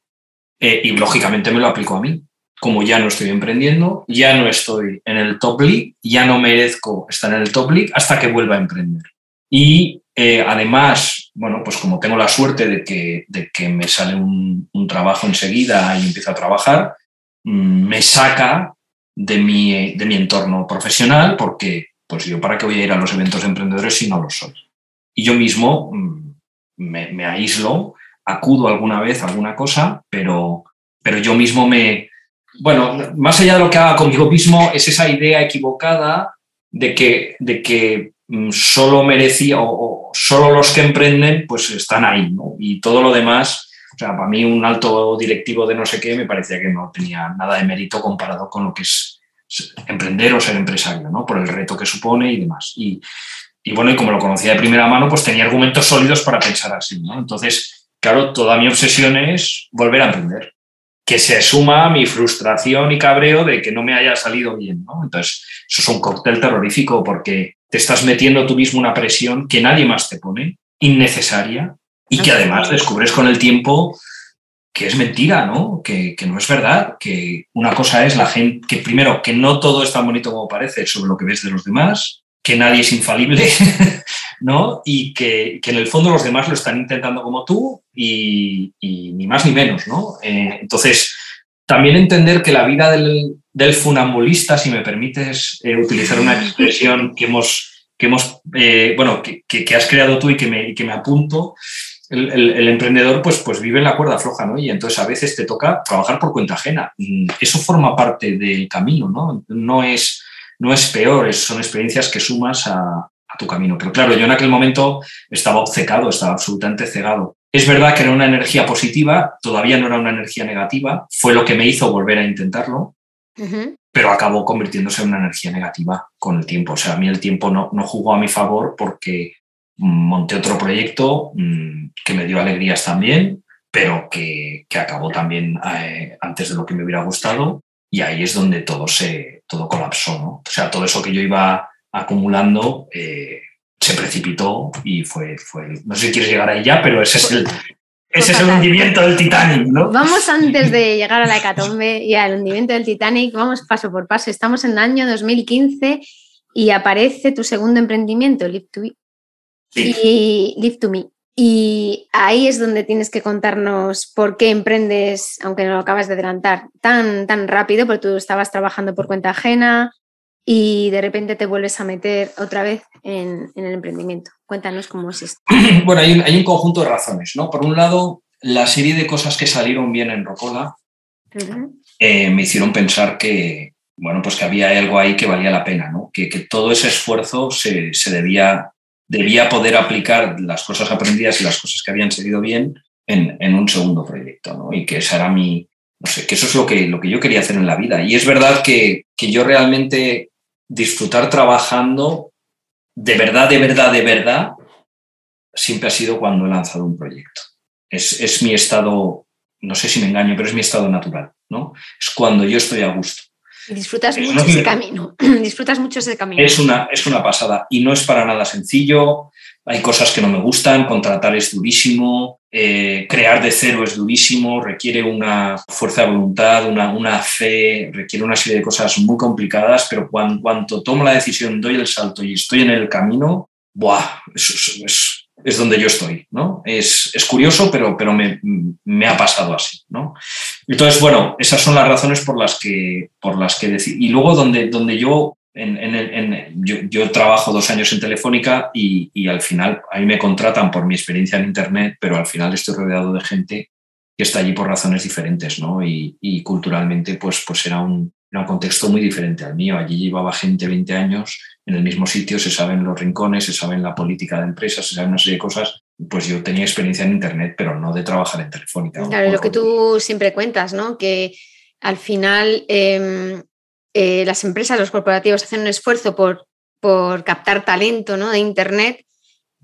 Eh, y lógicamente me lo aplico a mí. Como ya no estoy emprendiendo, ya no estoy en el top league, ya no merezco estar en el top league hasta que vuelva a emprender. Y eh, además, bueno, pues como tengo la suerte de que, de que me sale un, un trabajo enseguida y empiezo a trabajar, me saca de mi, de mi entorno profesional porque, pues yo, ¿para qué voy a ir a los eventos emprendedores si no lo soy? Y yo mismo mm, me, aíslo, acudo alguna vez a alguna cosa, pero, pero yo mismo me... Bueno, más allá de lo que haga conmigo mismo, es esa idea equivocada de que, de que mm, solo merecía o, o, solo los que emprenden pues están ahí, ¿no? Y todo lo demás o sea, para mí un alto directivo de no sé qué me parecía que no tenía nada de mérito comparado con lo que es emprender o ser empresario, ¿no? Por el reto que supone y demás. Y, bueno, y como lo conocía de primera mano, pues tenía argumentos sólidos para pensar así, ¿no? Entonces, claro, toda mi obsesión es volver a emprender. Que se suma mi frustración y cabreo de que no me haya salido bien, ¿no? Entonces, eso es un cóctel terrorífico porque te estás metiendo tú mismo una presión que nadie más te pone, innecesaria, y que además descubres con el tiempo que es mentira, ¿no? Que, no es verdad, que una cosa es la gente, que primero, que no todo es tan bonito como parece sobre lo que ves de los demás, que nadie es infalible, *laughs* ¿no? Y que, en el fondo los demás lo están intentando como tú y, ni más ni menos, ¿no? Eh, entonces, también entender que la vida del, funambulista, si me permites eh, utilizar una expresión que hemos, que hemos eh, bueno, que, que, has creado tú y que me, y que me apunto, el, emprendedor pues, pues vive en la cuerda floja, ¿no? Y entonces a veces te toca trabajar por cuenta ajena. Mm, eso forma parte del camino, ¿no? No es, no es peor, son experiencias que sumas a, tu camino. Pero claro, yo en aquel momento estaba obcecado, estaba absolutamente cegado. Es verdad que era una energía positiva, todavía no era una energía negativa, fue lo que me hizo volver a intentarlo, pero acabó convirtiéndose en una energía negativa con el tiempo. O sea, a mí el tiempo no, no jugó a mi favor porque monté otro proyecto mm, que me dio alegrías también, pero que, acabó también eh, antes de lo que me hubiera gustado y ahí es donde todo se todo colapsó, ¿no? O sea, todo eso que yo iba acumulando eh, se precipitó y fue, fue, no sé si quieres llegar ahí ya, pero ese es el, ese es el hundimiento del Titanic, ¿no? Vamos antes de llegar a la hecatombe y al hundimiento del Titanic, vamos paso por paso. Estamos en el año 2015 y aparece tu segundo emprendimiento, Live to y Live to Me. Y ahí es donde tienes que contarnos por qué emprendes, aunque no lo acabas de adelantar, tan, tan rápido, porque tú estabas trabajando por cuenta ajena y de repente te vuelves a meter otra vez en, el emprendimiento. Cuéntanos cómo es esto. *clears throat* Bueno, hay un, conjunto de razones, ¿no? Por un lado, la serie de cosas que salieron bien en Rocola eh, me hicieron pensar que, bueno, pues que había algo ahí que valía la pena, ¿no? Que, que todo ese esfuerzo se, se debía debía poder aplicar las cosas aprendidas y las cosas que habían salido bien en, un segundo proyecto, ¿no? Y que esa era mi, no sé, que eso es lo que, lo que yo quería hacer en la vida. Y es verdad que, yo realmente disfrutar trabajando de verdad, de verdad, de verdad, siempre ha sido cuando he lanzado un proyecto. Es, es mi estado, no sé si me engaño, pero es mi estado natural, ¿no? Es cuando yo estoy a gusto. Disfrutas mucho ese camino. *clears throat* Disfrutas mucho ese camino. Es una, es una pasada y no es para nada sencillo. Hay cosas que no me gustan, contratar es durísimo, eh, crear de cero es durísimo, requiere una fuerza de voluntad, una, una fe, requiere una serie de cosas muy complicadas, pero cuando, cuando tomo la decisión, doy el salto y estoy en el camino, ¡buah! Es, es, donde yo estoy, ¿no? Es, curioso, pero, pero me, me, ha pasado así, ¿no? Entonces, bueno, esas son las razones por las que, por las que Y luego donde, donde yo en, en, yo, yo, trabajo dos años en Telefónica y, y, al final a mí me contratan por mi experiencia en Internet, pero al final estoy rodeado de gente que está allí por razones diferentes, ¿no? Y, y culturalmente, pues, pues era un, era un contexto muy diferente al mío. Allí llevaba gente 20 años en el mismo sitio, se saben los rincones, se saben la política de empresas, se saben una serie de cosas. Pues yo tenía experiencia en Internet, pero no de trabajar en Telefónica. Claro, lo que tú siempre cuentas, ¿no? Que al final em, eh, las empresas, los corporativos hacen un esfuerzo por, por captar talento ¿no? de Internet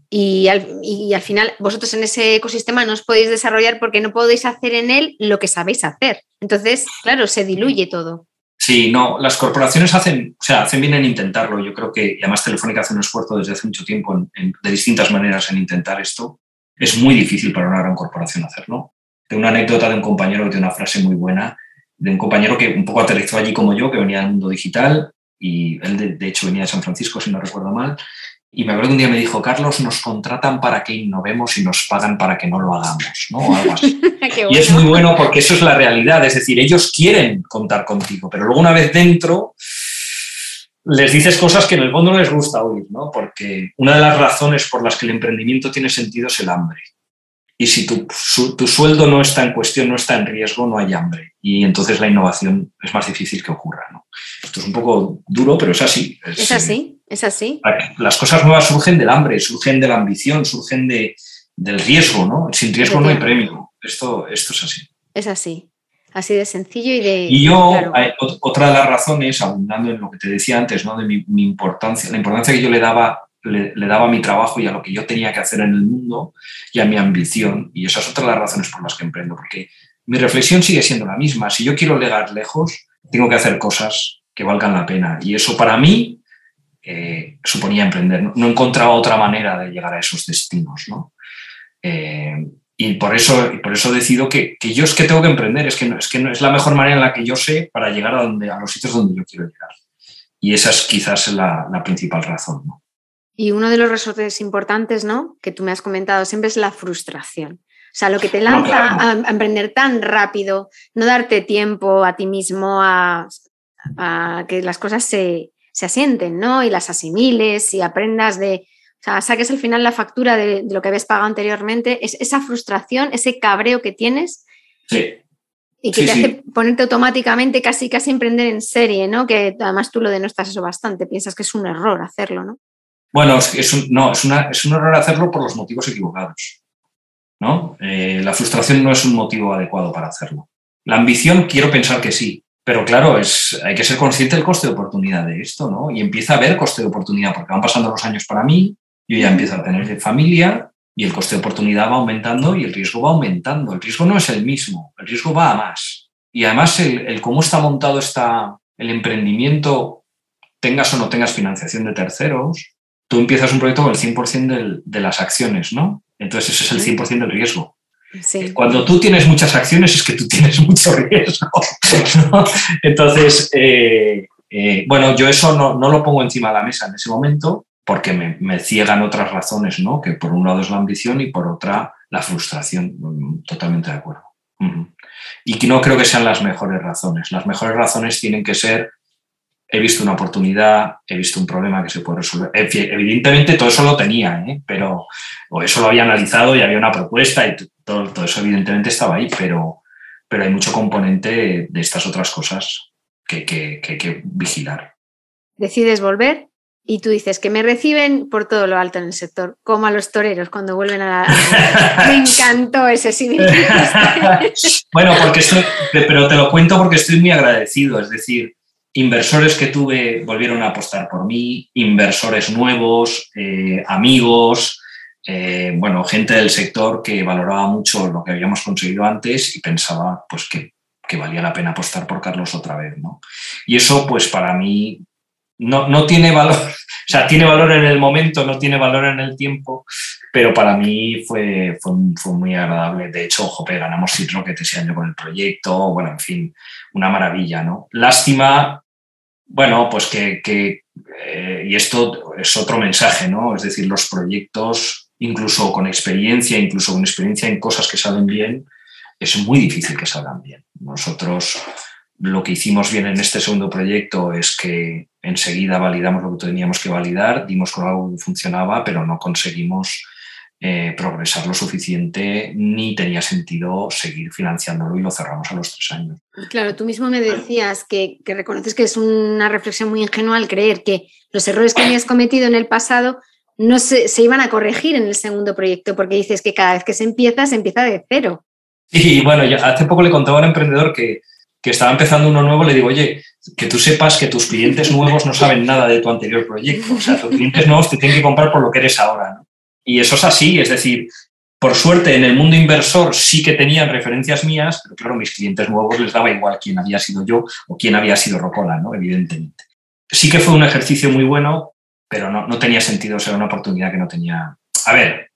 y al, y al, final vosotros en ese ecosistema no os podéis desarrollar porque no podéis hacer en él lo que sabéis hacer. Entonces, claro, se diluye todo. Sí, no, las corporaciones hacen, o sea, hacen bien en intentarlo. Yo creo que, y además Telefónica hace un esfuerzo desde hace mucho tiempo de distintas maneras en intentar esto. Es muy difícil para una gran corporación hacerlo. Tengo una anécdota de un compañero que tiene una frase muy buena, de un compañero que un poco aterrizó allí como yo, que venía del mundo digital, y él de hecho venía de San Francisco, si no recuerdo mal, y me acuerdo que un día me dijo, Carlos, nos contratan para que innovemos y nos pagan para que no lo hagamos, ¿no? algo así. *laughs* Y es muy bueno porque eso es la realidad, es decir, ellos quieren contar contigo, pero luego una vez dentro les dices cosas que en el fondo no les gusta oír, ¿no? Porque una de las razones por las que el emprendimiento tiene sentido es el hambre. Y si tu, tu sueldo no está en cuestión, no está en riesgo, no hay hambre. Y entonces la innovación es más difícil que ocurra, ¿no? Esto es un poco duro, pero es así. Es, así. Es así. Las cosas nuevas surgen del hambre, surgen de la ambición, surgen de, del riesgo, ¿no? Sin riesgo no hay premio. Esto, esto es así. Es así. Así de sencillo y de. Y yo, otra de las razones, abundando en lo que te decía antes, ¿no? De mi, importancia, la importancia que yo le daba, le, daba a mi trabajo y a lo que yo tenía que hacer en el mundo y a mi ambición. Y esa es otra de las razones por las que emprendo, porque mi reflexión sigue siendo la misma. Si yo quiero llegar lejos, tengo que hacer cosas que valgan la pena. Y eso para mí eh, suponía emprender. No, encontraba otra manera de llegar a esos destinos. ¿no? Eh, y por eso, por eso decido que, que, yo es que tengo que emprender, es que, no, es que no es la mejor manera en la que yo sé para llegar a, donde, a los sitios donde yo quiero llegar. Y esa es quizás la, la principal razón. ¿no? Y uno de los resortes importantes ¿no? que tú me has comentado siempre es la frustración. O sea, lo que te lanza a, emprender tan rápido, no darte tiempo a ti mismo a, a que las cosas se, se asienten, ¿no? Y las asimiles y aprendas de, o sea, saques al final la factura de, lo que habías pagado anteriormente, es esa frustración, ese cabreo que tienes. Sí. Y que te hace ponerte automáticamente casi casi emprender en serie, ¿no? Que además tú lo denostas eso bastante, piensas que es un error hacerlo, ¿no? Bueno, es, un, no, es, una, es un error hacerlo por los motivos equivocados. ¿no? Eh, la frustración no es un motivo adecuado para hacerlo. La ambición quiero pensar que sí, pero claro, es, hay que ser consciente del coste de oportunidad de esto, ¿no? Y empieza a haber coste de oportunidad, porque van pasando los años para mí, yo ya empiezo a tener familia y el coste de oportunidad va aumentando y el riesgo va aumentando. El riesgo no es el mismo, el riesgo va a más. Y además el, cómo está montado está el emprendimiento, tengas o no tengas financiación de terceros, tú empiezas un proyecto con el 100% de las acciones, ¿no? Entonces ese es el 100% del riesgo. Eh, cuando tú tienes muchas acciones es que tú tienes *laughs* mucho riesgo. Entonces, eh, eh, bueno, yo eso no, no, lo pongo encima de la mesa en ese momento porque me, me, ciegan otras razones, ¿no? Que por un lado es la ambición y por otra la frustración. Mm, totalmente de acuerdo. Y que no creo que sean las mejores razones. Las mejores razones tienen que ser he visto una oportunidad, he visto un problema que se puede resolver. Evidentemente todo eso lo tenía, ¿eh? pero o eso lo había analizado y había una propuesta y todo, todo, eso evidentemente estaba ahí, pero, pero hay mucho componente de estas otras cosas que, que, que hay que vigilar. Decides volver y tú dices que me reciben por todo lo alto en el sector, como a los toreros cuando vuelven a la... *laughs* me encantó ese sí. *laughs* bueno, porque estoy, pero te lo cuento porque estoy muy agradecido, es decir, inversores que tuve volvieron a apostar por mí, inversores nuevos, eh, amigos, eh, bueno, gente del sector que valoraba mucho lo que habíamos conseguido antes y pensaba pues que, valía la pena apostar por Carlos otra vez, ¿no? Y eso pues para mí no, no tiene valor, sea, tiene valor en el momento, no tiene valor en el tiempo, pero para mí fue, fue, muy agradable. De hecho, jope, ganamos Seed Rocket ese año con el proyecto, bueno, en fin, una maravilla, ¿no? Lástima Bueno, pues que, eh, y esto es otro mensaje, ¿no? Es decir, los proyectos, incluso con experiencia, incluso con experiencia en cosas que salen bien, es muy difícil que salgan bien. Nosotros lo que hicimos bien en este segundo proyecto es que enseguida validamos lo que teníamos que validar, dimos con algo que funcionaba, pero no conseguimos eh, progresar lo suficiente ni tenía sentido seguir financiándolo y lo cerramos a los tres años. Claro, tú mismo me decías que, reconoces que es una reflexión muy ingenua al creer que los errores que habías cometido en el pasado no se, iban a corregir en el segundo proyecto, porque dices que cada vez que se empieza, se empieza de cero. Y bueno, yo hace poco le contaba a un emprendedor que, que estaba empezando uno nuevo, le digo, oye, que tú sepas que tus clientes nuevos no saben nada de tu anterior proyecto. O sea, tus clientes nuevos te tienen que comprar por lo que eres ahora. ¿no? Y eso es así, es decir, por suerte en el mundo inversor sí que tenían referencias mías, pero claro, mis clientes nuevos les daba igual quién había sido yo o quién había sido Rocola, ¿no? Evidentemente. Sí que fue un ejercicio muy bueno, pero no, no tenía sentido, ser una oportunidad que no tenía. A ver,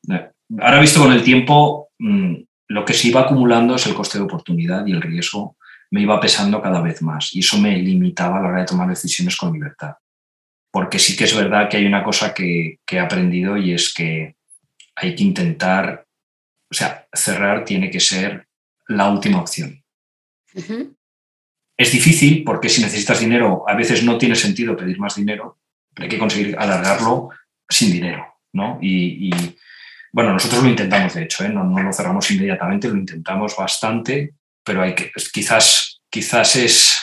ahora visto con el tiempo, mm, lo que se iba acumulando es el coste de oportunidad y el riesgo me iba pesando cada vez más y eso me limitaba a la hora de tomar decisiones con libertad porque sí que es verdad que hay una cosa que, he aprendido y es que hay que intentar, o sea, cerrar tiene que ser la última opción. Es difícil porque si necesitas dinero, a veces no tiene sentido pedir más dinero, pero hay que conseguir alargarlo sin dinero, ¿no? Y, bueno, nosotros lo intentamos, de hecho, ¿eh? no, no, lo cerramos inmediatamente, lo intentamos bastante, pero hay que, quizás, quizás es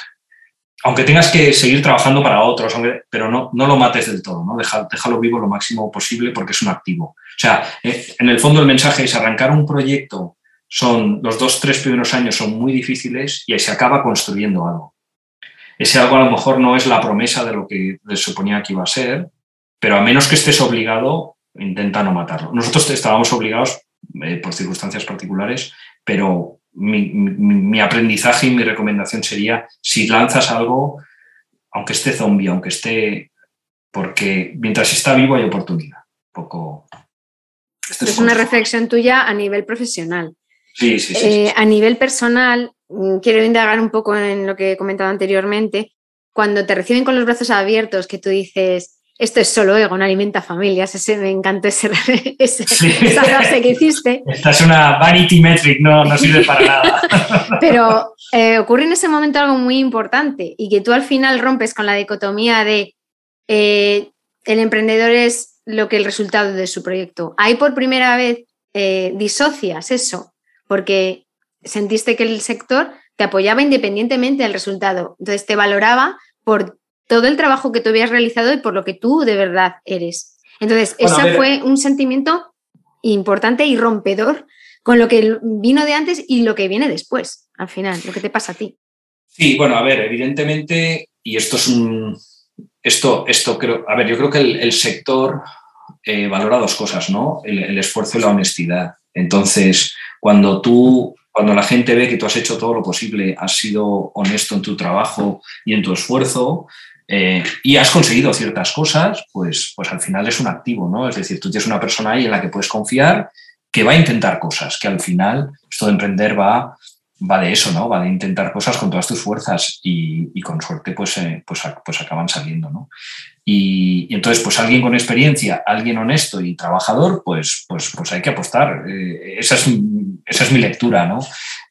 aunque tengas que seguir trabajando para otros, pero no, no lo mates del todo, ¿no? déjalo vivo lo máximo posible porque es un activo. O sea, eh, en el fondo el mensaje es arrancar un proyecto, son los dos, tres primeros años son muy difíciles y ahí se acaba construyendo algo. Ese algo a lo mejor no es la promesa de lo que se suponía que iba a ser, pero a menos que estés obligado, intenta no matarlo. Nosotros estábamos obligados eh, por circunstancias particulares, pero mi, aprendizaje y mi recomendación sería, si lanzas algo, aunque esté zombie, aunque esté, porque mientras está vivo hay oportunidad. poco. es una reflexión tuya a nivel profesional. Sí, sí, sí, eh, A nivel personal, mm, quiero indagar un poco en lo que he comentado anteriormente. Cuando te reciben con los brazos abiertos, que tú dices, esto es solo ego, no alimenta familias. Ese, me encantó *laughs* esa frase que hiciste. Esta es una vanity metric, no, no sirve para nada. *laughs* Pero eh, ocurre en ese momento algo muy importante y que tú al final rompes con la dicotomía de eh, el emprendedor es lo que el resultado de su proyecto. Ahí por primera vez eh, disocias eso, porque sentiste que el sector te apoyaba independientemente del resultado. Entonces te valoraba por todo el trabajo que tú habías realizado y por lo que tú de verdad eres. Entonces, ese fue un sentimiento importante y rompedor con lo que vino de antes y lo que viene después, al final, lo que te pasa a ti. Sí, bueno, a ver, evidentemente, y esto es un. Esto, esto creo. A ver, yo creo que el, sector eh, valora dos cosas, ¿no? El, el, esfuerzo y la honestidad. Entonces, cuando tú. Cuando la gente ve que tú has hecho todo lo posible, has sido honesto en tu trabajo y en tu esfuerzo, eh, y has conseguido ciertas cosas, pues, pues al final es un activo, ¿no? Es decir, tú tienes una persona ahí en la que puedes confiar que va a intentar cosas, que al final esto de emprender va, va de eso, ¿no? Va de intentar cosas con todas tus fuerzas y, con suerte pues, eh, pues, pues, acaban saliendo, ¿no? Y, entonces, pues alguien con experiencia, alguien honesto y trabajador, pues, pues, pues hay que apostar. Eh, esa, es, esa es mi lectura, ¿no?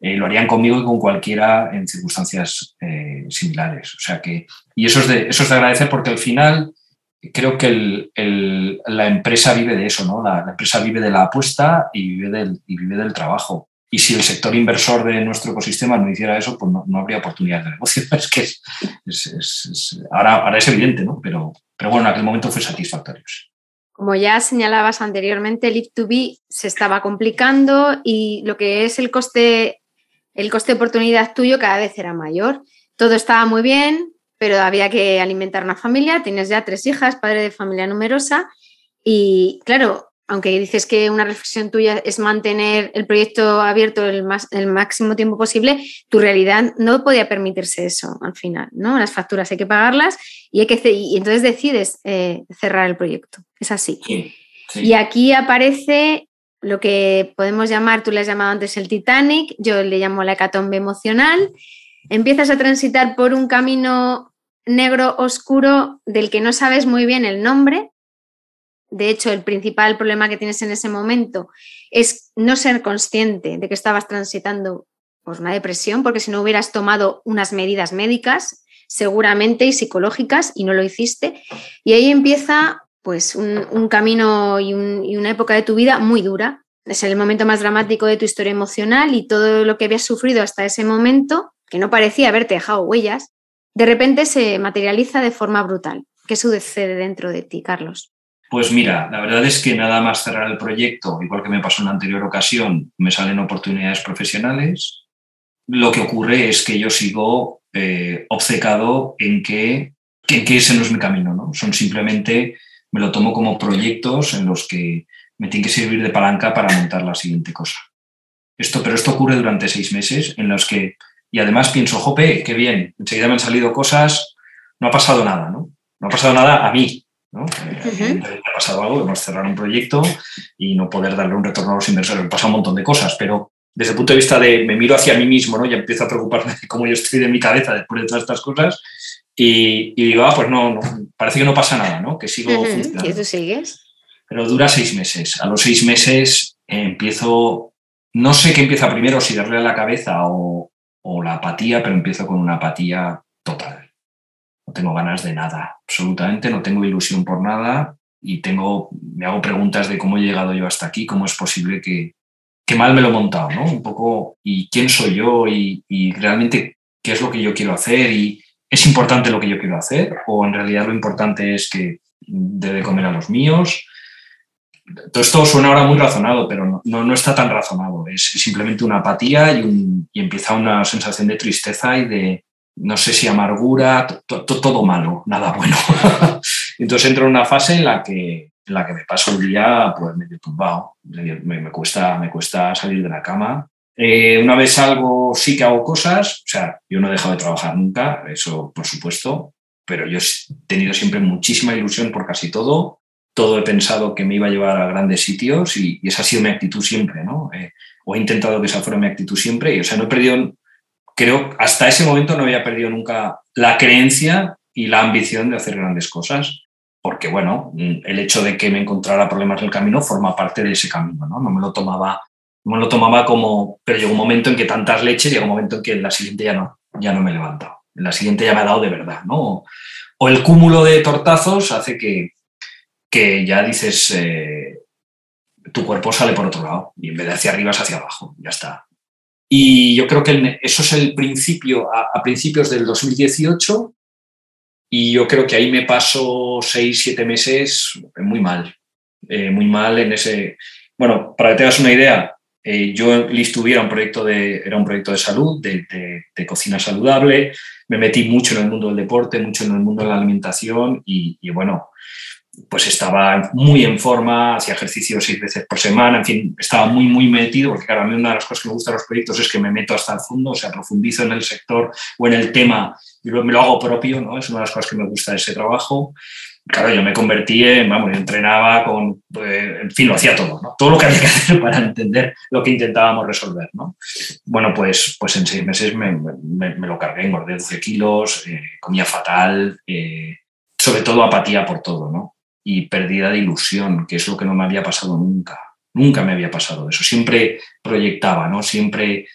Lo harían conmigo y con cualquiera en circunstancias similares. O sea que, y eso es, de, eso es de agradecer porque al final creo que la empresa vive de eso, ¿no? La, empresa vive de la apuesta y vive del, y vive del trabajo. Y si el sector inversor de nuestro ecosistema no hiciera eso, pues no, habría oportunidad de negocio. *laughs* Es que es, ahora, ahora es evidente, ¿no? Pero, pero bueno, en aquel momento fue satisfactorio. Como ya señalabas anteriormente, el Live2B se estaba complicando y lo que es el coste el coste de oportunidad tuyo cada vez era mayor. Todo estaba muy bien, pero había que alimentar una familia, tienes ya tres hijas, padre de familia numerosa y claro, aunque dices que una reflexión tuya es mantener el proyecto abierto el, máximo tiempo posible, tu realidad no podía permitirse eso al final, ¿no? Las facturas hay que pagarlas y, hay que, y entonces decides eh, cerrar el proyecto. Es así. Y aquí aparece lo que podemos llamar, tú le has llamado antes el Titanic, yo le llamo la hecatombe emocional. Empiezas a transitar por un camino negro oscuro del que no sabes muy bien el nombre. De hecho, el principal problema que tienes en ese momento es no ser consciente de que estabas transitando pues, una depresión, porque si no hubieras tomado unas medidas médicas, seguramente y psicológicas, y no lo hiciste. Y ahí empieza pues un, camino y, y, una época de tu vida muy dura. Es el momento más dramático de tu historia emocional y todo lo que habías sufrido hasta ese momento, que no parecía haberte dejado huellas, de repente se materializa de forma brutal. ¿Qué sucede dentro de ti, Carlos? Pues mira, la verdad es que nada más cerrar el proyecto, igual que me pasó en la anterior ocasión, me salen oportunidades profesionales. Lo que ocurre es que yo sigo eh, obcecado en que, en que ese no es mi camino, ¿no? Son simplemente, me lo tomo como proyectos en los que me tiene que servir de palanca para montar la siguiente cosa. Esto, pero esto ocurre durante seis meses en los que, y además pienso, jope, qué bien, enseguida me han salido cosas, no ha pasado nada, ¿no? No ha pasado nada a mí, ¿no? Eh, ha pasado algo, hemos cerrado un proyecto y no poder darle un retorno a los inversores. Pasa un montón de cosas, pero desde el punto de vista de me miro hacia mí mismo, ¿no? Ya empiezo a preocuparme de cómo yo estoy de mi cabeza después de todas estas cosas y, digo, ah, pues no, no, parece que no pasa nada, ¿no? Que sigo funcionando. ¿Y tú sigues? Pero dura seis meses. A los seis meses empiezo, no sé qué empieza primero, si darle a la cabeza o, o la apatía, pero empiezo con una apatía total no tengo ganas de nada, absolutamente, no tengo ilusión por nada y tengo, me hago preguntas de cómo he llegado yo hasta aquí, cómo es posible que, que mal me lo he montado, ¿no? Un poco, y quién soy yo y, y realmente qué es lo que yo quiero hacer y es importante lo que yo quiero hacer o en realidad lo importante es que debe comer a los míos. Todo esto suena ahora muy razonado, pero no, no, está tan razonado. Es simplemente una apatía y, un, y empieza una sensación de tristeza y de, no sé si amargura, todo malo, nada bueno. *laughs* Entonces entro en una fase en la que, en la que me paso el día pues, medio tumbado, me, cuesta, me cuesta salir de la cama. Eh, una vez salgo sí que hago cosas, o sea, yo no he dejado de trabajar nunca, eso por supuesto, pero yo he tenido siempre muchísima ilusión por casi todo, todo he pensado que me iba a llevar a grandes sitios y, esa ha sido mi actitud siempre, ¿no? Eh, o he intentado que esa fuera mi actitud siempre y, o sea, no he perdido creo hasta ese momento no había perdido nunca la creencia y la ambición de hacer grandes cosas, porque bueno, el hecho de que me encontrara problemas en el camino forma parte de ese camino, ¿no? No me lo tomaba, no me lo tomaba como, pero llegó un momento en que tantas leches, llegó un momento en que en la siguiente ya no, ya no me he levantado. En la siguiente ya me ha dado de verdad, ¿no? O el cúmulo de tortazos hace que, que ya dices, eh, tu cuerpo sale por otro lado y en vez de hacia arriba es hacia abajo, ya está. Y yo creo que eso es el principio, a, principios del 2018, y yo creo que ahí me paso seis, siete meses muy mal, eh, muy mal en ese... Bueno, para que tengas una idea, eh, yo Liz tuviera un proyecto de, era un proyecto de salud, de, cocina saludable, me metí mucho en el mundo del deporte, mucho en el mundo de la alimentación y bueno, pues estaba muy en forma, hacía ejercicio seis veces por semana, en fin, estaba muy, muy metido, porque claro, a mí una de las cosas que me gusta de los proyectos es que me meto hasta el fondo, o sea, profundizo en el sector o en el tema y me lo hago propio, ¿no? Es una de las cosas que me gusta de ese trabajo. Claro, yo me convertí en, vamos, entrenaba con, eh, en fin, lo hacía todo, ¿no? Todo lo que había que *laughs* hacer para entender lo que intentábamos resolver, ¿no? Bueno, pues, pues en seis meses me, me, lo cargué, engordé 12 kilos, eh, comía fatal, eh, sobre todo apatía por todo, ¿no? Y pérdida de ilusión, que es lo que no me había pasado nunca. Nunca me había pasado eso. Siempre proyectaba, ¿no? Siempre.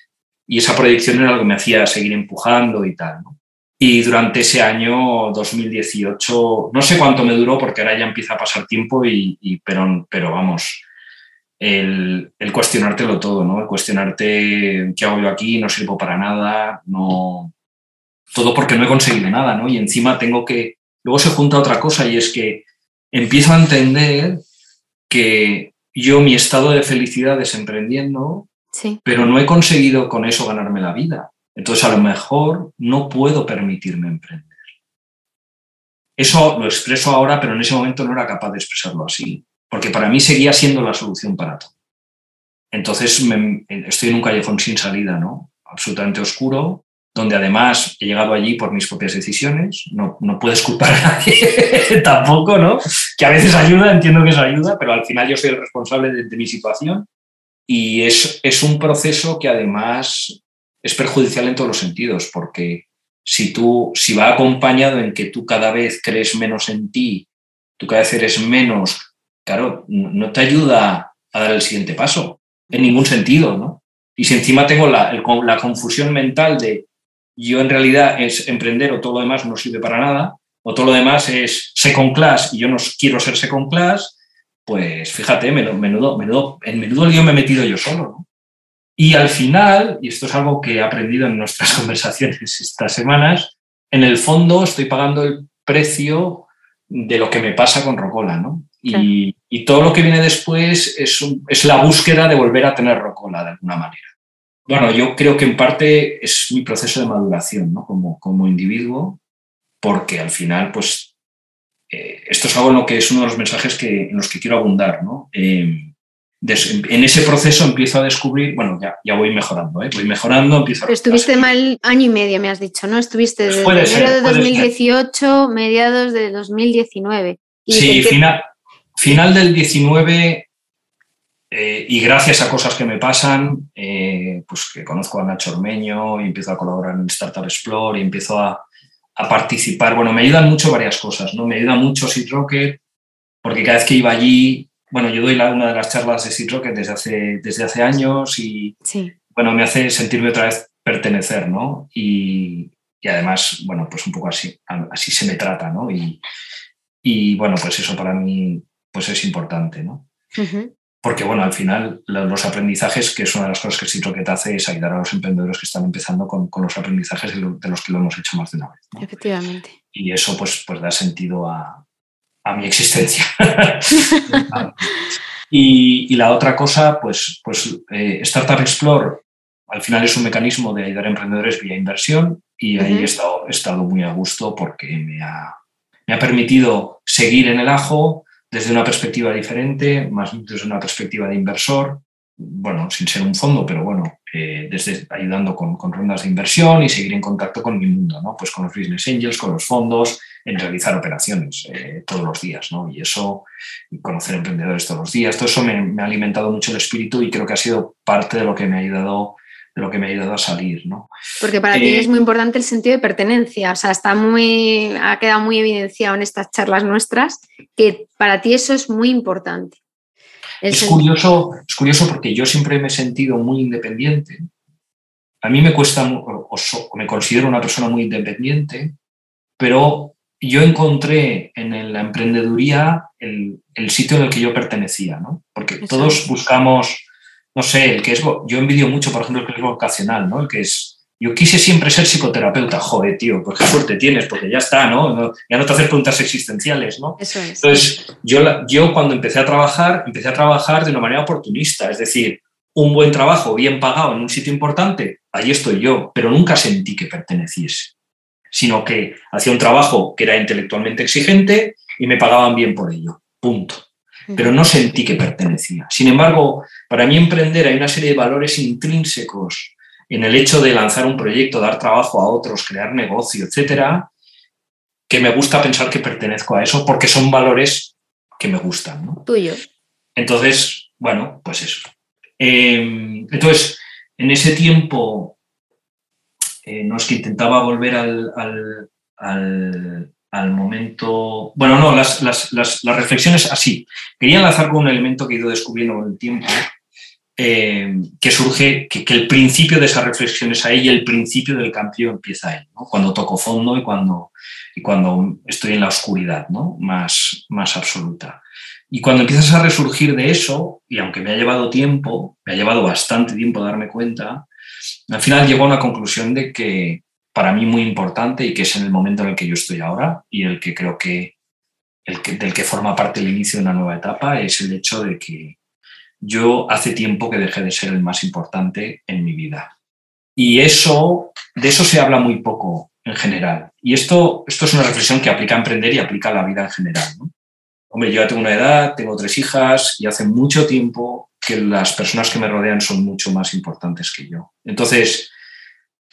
Y esa proyección era lo que me hacía seguir empujando y tal, ¿no? Y durante ese año 2018, no sé cuánto me duró porque ahora ya empieza a pasar tiempo, y, pero, pero vamos, el, el, cuestionártelo todo, ¿no? El cuestionarte qué hago yo aquí, no sirvo para nada, no. Todo porque no he conseguido nada, ¿no? Y encima tengo que. Luego se junta otra cosa y es que empiezo a entender que yo mi estado de felicidad es emprendiendo, pero no he conseguido con eso ganarme la vida. Entonces a lo mejor no puedo permitirme emprender. Eso lo expreso ahora, pero en ese momento no era capaz de expresarlo así, porque para mí seguía siendo la solución para todo. Entonces estoy en un callejón sin salida, ¿no? Absolutamente oscuro, donde además he llegado allí por mis propias decisiones, no, no puedes culpar a nadie *laughs* tampoco, ¿no? Que a veces ayuda, entiendo que eso ayuda, pero al final yo soy el responsable de, mi situación y es, es, un proceso que además es perjudicial en todos los sentidos, porque si tú, si va acompañado en que tú cada vez crees menos en ti, tú cada vez eres menos, claro, no te ayuda a dar el siguiente paso, en ningún sentido, ¿no? Y si encima tengo la, la confusión mental de yo en realidad es emprender o todo lo demás no sirve para nada, o todo lo demás es second class y yo no quiero ser second class, pues fíjate, menudo, menudo, en menudo lío me he metido yo solo. ¿no? Y al final, y esto es algo que he aprendido en nuestras *laughs* conversaciones estas semanas, en el fondo estoy pagando el precio de lo que me pasa con Rocola, ¿no? Y, y, todo lo que viene después es, es la búsqueda de volver a tener Rocola de alguna manera. Bueno, yo creo que en parte es mi proceso de maduración, ¿no? Como, como individuo, porque al final, pues, eh, esto es algo en lo que es uno de los mensajes que, en los que quiero abundar, ¿no? Eh, en ese proceso empiezo a descubrir, bueno, ya, ya voy mejorando, ¿eh? voy mejorando, empiezo a... estuviste mal año y medio, me has dicho, ¿no? Estuviste desde enero de 2018, mediados de 2019. sí, final, final del 19 eh, y gracias a cosas que me pasan, eh, pues que conozco a Nacho Ormeño y empiezo a colaborar en Startup Explore y empiezo a, a participar. Bueno, me ayudan mucho varias cosas, ¿no? Me ayuda mucho Seed Rocket, porque cada vez que iba allí, bueno, yo doy una de las charlas de Seed Rocket desde hace, desde hace años y, bueno, me hace sentirme otra vez pertenecer, ¿no? Y, y, además, bueno, pues un poco así, así se me trata, ¿no? Y, y bueno, pues eso para mí, pues es importante, ¿no? Porque bueno, al final los aprendizajes, que es una de las cosas que sí que te hace, es ayudar a los emprendedores que están empezando con, los aprendizajes de, los que lo hemos hecho más de una vez. Efectivamente. Y eso pues, pues da sentido a, mi existencia. *laughs* y, la otra cosa, pues, pues eh, Startup Explore al final es un mecanismo de ayudar a emprendedores vía inversión y ahí he, estado, he estado muy a gusto porque me ha, me ha permitido seguir en el ajo, desde una perspectiva diferente, más desde una perspectiva de inversor, bueno, sin ser un fondo, pero bueno, eh, desde ayudando con, rondas de inversión y seguir en contacto con mi mundo, ¿no? Pues con los business angels, con los fondos, en realizar operaciones eh, todos los días, ¿no? Y eso, conocer emprendedores todos los días, todo eso me, me, ha alimentado mucho el espíritu y creo que ha sido parte de lo que me ha ayudado de lo que me ha ayudado a salir, ¿no? Porque para ti eh, es muy importante el sentido de pertenencia, o sea, está muy, ha quedado muy evidenciado en estas charlas nuestras que para ti eso es muy importante. Es curioso, es curioso porque yo siempre me he sentido muy independiente. A mí me cuesta, o, me considero una persona muy independiente, pero yo encontré en la emprendeduría el, el sitio en el que yo pertenecía, ¿no? Porque todos buscamos no sé, el que es, yo envidio mucho, por ejemplo, el que es vocacional, ¿no? El que es, yo quise siempre ser psicoterapeuta, joder, tío, pues qué suerte tienes, porque ya está, ¿no? ya no te haces preguntas existenciales, ¿no? Eso es. Entonces, yo, yo cuando empecé a trabajar, empecé a trabajar de una manera oportunista, es decir, un buen trabajo bien pagado en un sitio importante, ahí estoy yo, pero nunca sentí que perteneciese, sino que hacía un trabajo que era intelectualmente exigente y me pagaban bien por ello, punto pero no sentí que pertenecía. Sin embargo, para mí emprender hay una serie de valores intrínsecos en el hecho de lanzar un proyecto, dar trabajo a otros, crear negocio, etcétera, que me gusta pensar que pertenezco a eso porque son valores que me gustan. ¿no? Tuyo. Entonces, bueno, pues eso. Em, entonces, en ese tiempo, eh, no es que intentaba volver al, al momento. Bueno, no, las, las, reflexiones así. Quería enlazar con un elemento que he ido descubriendo con el tiempo, eh, que surge, que, el principio de esas reflexiones ahí y el principio del cambio empieza ahí, cuando toco fondo y cuando, y cuando estoy en la oscuridad ¿no? más, más absoluta. Y cuando empiezas a resurgir de eso, y aunque me ha llevado tiempo, me ha llevado bastante tiempo darme cuenta, al final llego a una conclusión de que para mí muy importante y que es en el momento en el que yo estoy ahora y el que creo que, el que del que forma parte el inicio de una nueva etapa es el hecho de que yo hace tiempo que dejé de ser el más importante en mi vida. Y eso, de eso se habla muy poco en general. Y esto, esto es una reflexión que aplica a emprender y aplica a la vida en general. Hombre, yo ya tengo una edad, tengo tres hijas y hace mucho tiempo que las personas que me rodean son mucho más importantes que yo. Entonces,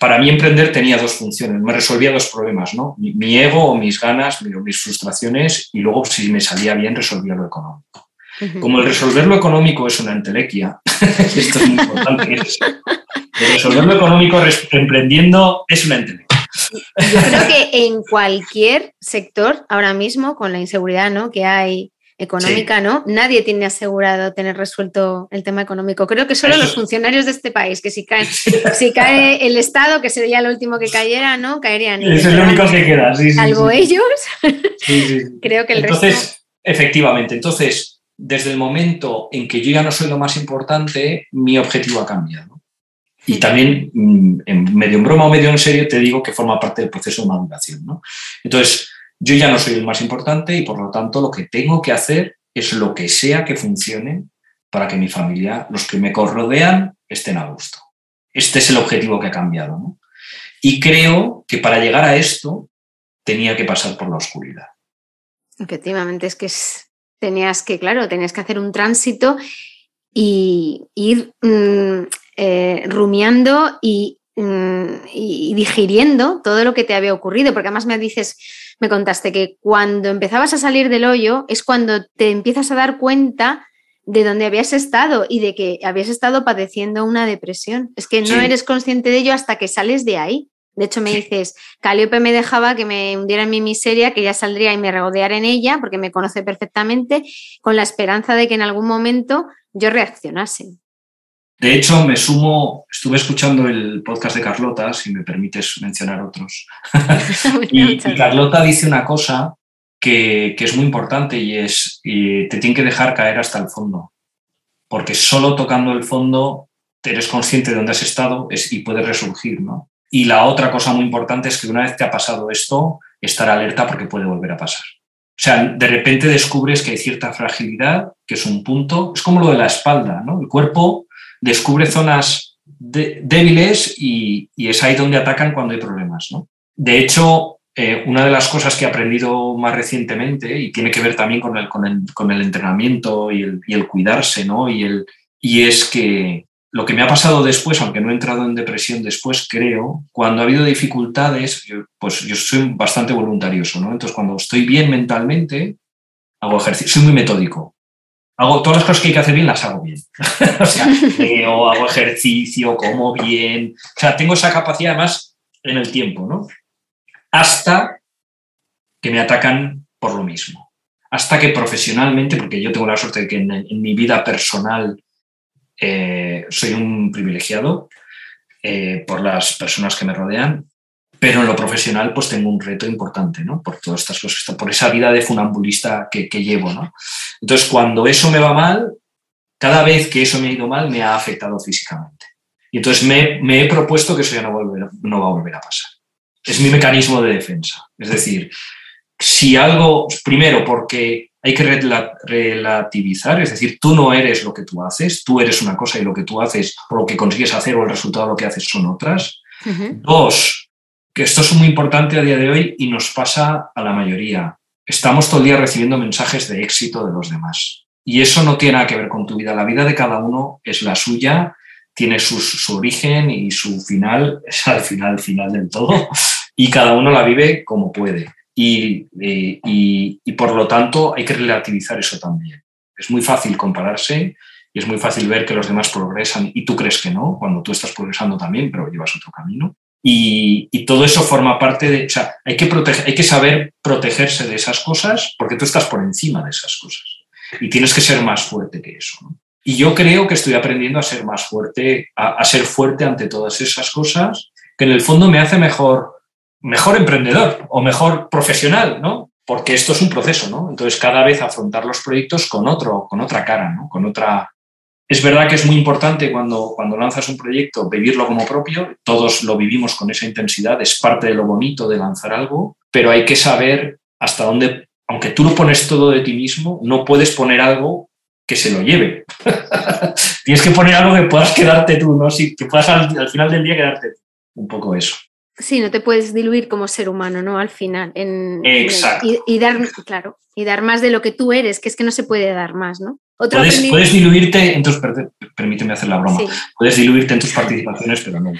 para mí emprender tenía dos funciones, me resolvía dos problemas, ¿no? Mi, ego o mis ganas, mis frustraciones y luego si me salía bien resolvía lo económico. Como el resolver lo económico es una entelequia, *laughs* esto es muy importante, el resolver lo económico emprendiendo es una entelequia. Yo creo que en cualquier sector ahora mismo, con la inseguridad ¿no? que hay económica, ¿no? Nadie tiene asegurado tener resuelto el tema económico. Creo que solo los funcionarios de este país, que si cae, *laughs* si cae el Estado, que sería lo último que cayera, ¿no? Caerían. Es el único que queda, sí, Salvo ellos. *laughs* Creo que el Entonces, efectivamente, entonces, desde el momento en que yo ya no soy lo más importante, mi objetivo ha cambiado. Y también, mm, en medio en broma o medio en serio, te digo que forma parte del proceso de maduración. ¿no? Entonces, yo ya no soy el más importante y por lo tanto lo que tengo que hacer es lo que sea que funcione para que mi familia, los que me rodean, estén a gusto. Este es el objetivo que ha cambiado. Y creo que para llegar a esto tenía que pasar por la oscuridad. Efectivamente, es que tenías que, claro, tenías que hacer un tránsito y ir mm, eh, rumiando y, mm, y, digiriendo todo lo que te había ocurrido, porque además me dices, me contaste que cuando empezabas a salir del hoyo es cuando te empiezas a dar cuenta de dónde habías estado y de que habías estado padeciendo una depresión. Es que no eres consciente de ello hasta que sales de ahí. De hecho, me dices, Caliope me dejaba que me hundiera en mi miseria, que ya saldría y me regodeara en ella, porque me conoce perfectamente, con la esperanza de que en algún momento yo reaccionase. De hecho, me sumo, estuve escuchando el podcast de Carlota, si me permites mencionar otros. *laughs* y, Carlota dice una cosa que, es muy importante y es, te tiene que dejar caer hasta el fondo, porque solo tocando el fondo eres consciente de dónde has estado y puedes resurgir, ¿no? Y la otra cosa muy importante es que una vez que ha pasado esto, estar alerta porque puede volver a pasar. O sea, de repente descubres que hay cierta fragilidad, que es un punto, es como lo de la espalda, ¿no? El cuerpo descubre zonas débiles y, es ahí donde atacan cuando hay problemas. De hecho, eh, una de las cosas que he aprendido más recientemente, y tiene que ver también con el, con el, entrenamiento y el, cuidarse, ¿no? y, el, y es que lo que me ha pasado después, aunque no he entrado en depresión después, creo, cuando ha habido dificultades, pues yo soy bastante voluntarioso, ¿no? Entonces, cuando estoy bien mentalmente, hago ejercicio, soy muy metódico hago todas las cosas que hay que hacer bien, las hago bien. *laughs* o sea, *laughs* leo, hago ejercicio, como bien. O sea, tengo esa capacidad además en el tiempo, ¿no? Hasta que me atacan por lo mismo. Hasta que profesionalmente, porque yo tengo la suerte de que en, mi vida personal eh, soy un privilegiado eh, por las personas que me rodean, pero en lo profesional pues tengo un reto importante, ¿no? Por todas estas cosas, por esa vida de funambulista que, llevo, ¿no? Entonces, cuando eso me va mal, cada vez que eso me ha ido mal, me ha afectado físicamente. Y entonces me, he propuesto que eso ya no, no va a volver a pasar. Es mi mecanismo de defensa. Es decir, si algo, primero, porque hay que relativizar, es decir, tú no eres lo que tú haces, tú eres una cosa y lo que tú haces o lo que consigues hacer o el resultado de lo que haces son otras. Dos, que esto es muy importante a día de hoy y nos pasa a la mayoría. Estamos todo el día recibiendo mensajes de éxito de los demás. Y eso no tiene nada que ver con tu vida. La vida de cada uno es la suya, tiene su, origen y su final, *laughs* es al final, final del todo, *laughs* y cada uno la vive como puede. Y, y, y por lo tanto hay que relativizar eso también. Es muy fácil compararse y es muy fácil ver que los demás progresan y tú crees que no, cuando tú estás progresando también, pero llevas otro camino. Y, todo eso forma parte de, o sea, hay que, proteger, hay que saber protegerse de esas cosas porque tú estás por encima de esas cosas y tienes que ser más fuerte que eso. Y yo creo que estoy aprendiendo a ser más fuerte, a, ser fuerte ante todas esas cosas, que en el fondo me hace mejor, mejor emprendedor o mejor profesional, ¿no? Porque esto es un proceso, ¿no? Entonces cada vez afrontar los proyectos con otro, con otra cara, ¿no? Con otra, es verdad que es muy importante cuando, cuando lanzas un proyecto vivirlo como propio, todos lo vivimos con esa intensidad, es parte de lo bonito de lanzar algo, pero hay que saber hasta dónde, aunque tú lo pones todo de ti mismo, no puedes poner algo que se lo lleve. *laughs* Tienes que poner algo que puedas quedarte tú, ¿no? Si, que puedas al, final del día quedarte Un poco eso. Sí, no te puedes diluir como ser humano, ¿no? Al final. En, Exacto. y, dar, claro, y dar más de lo que tú eres, que es que no se puede dar más, ¿no? Puedes, diluirte en tus... Permíteme hacer la broma. Puedes diluirte en tus participaciones, pero no.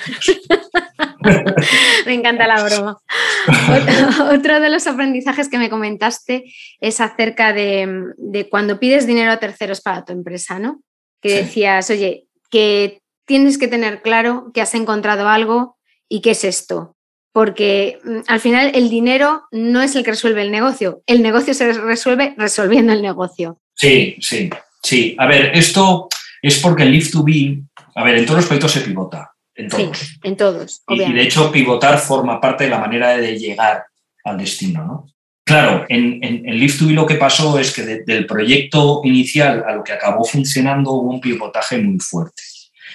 *laughs* me encanta la broma. *laughs* Otro, de los aprendizajes que me comentaste es acerca de, cuando pides dinero a terceros para tu empresa, ¿no? Que decías, oye, que tienes que tener claro que has encontrado algo y qué es esto. Porque mm, al final el dinero no es el que resuelve el negocio, el negocio se resuelve resolviendo el negocio. Sí, sí, sí. A ver, esto es porque el Live to Be, a ver, en todos los proyectos se pivota, en todos. Sí, en todos. Y, y, de hecho pivotar forma parte de la manera de llegar al destino, ¿no? Claro, en, en, en Live to Be lo que pasó es que de, del proyecto inicial a lo que acabó funcionando hubo un pivotaje muy fuerte.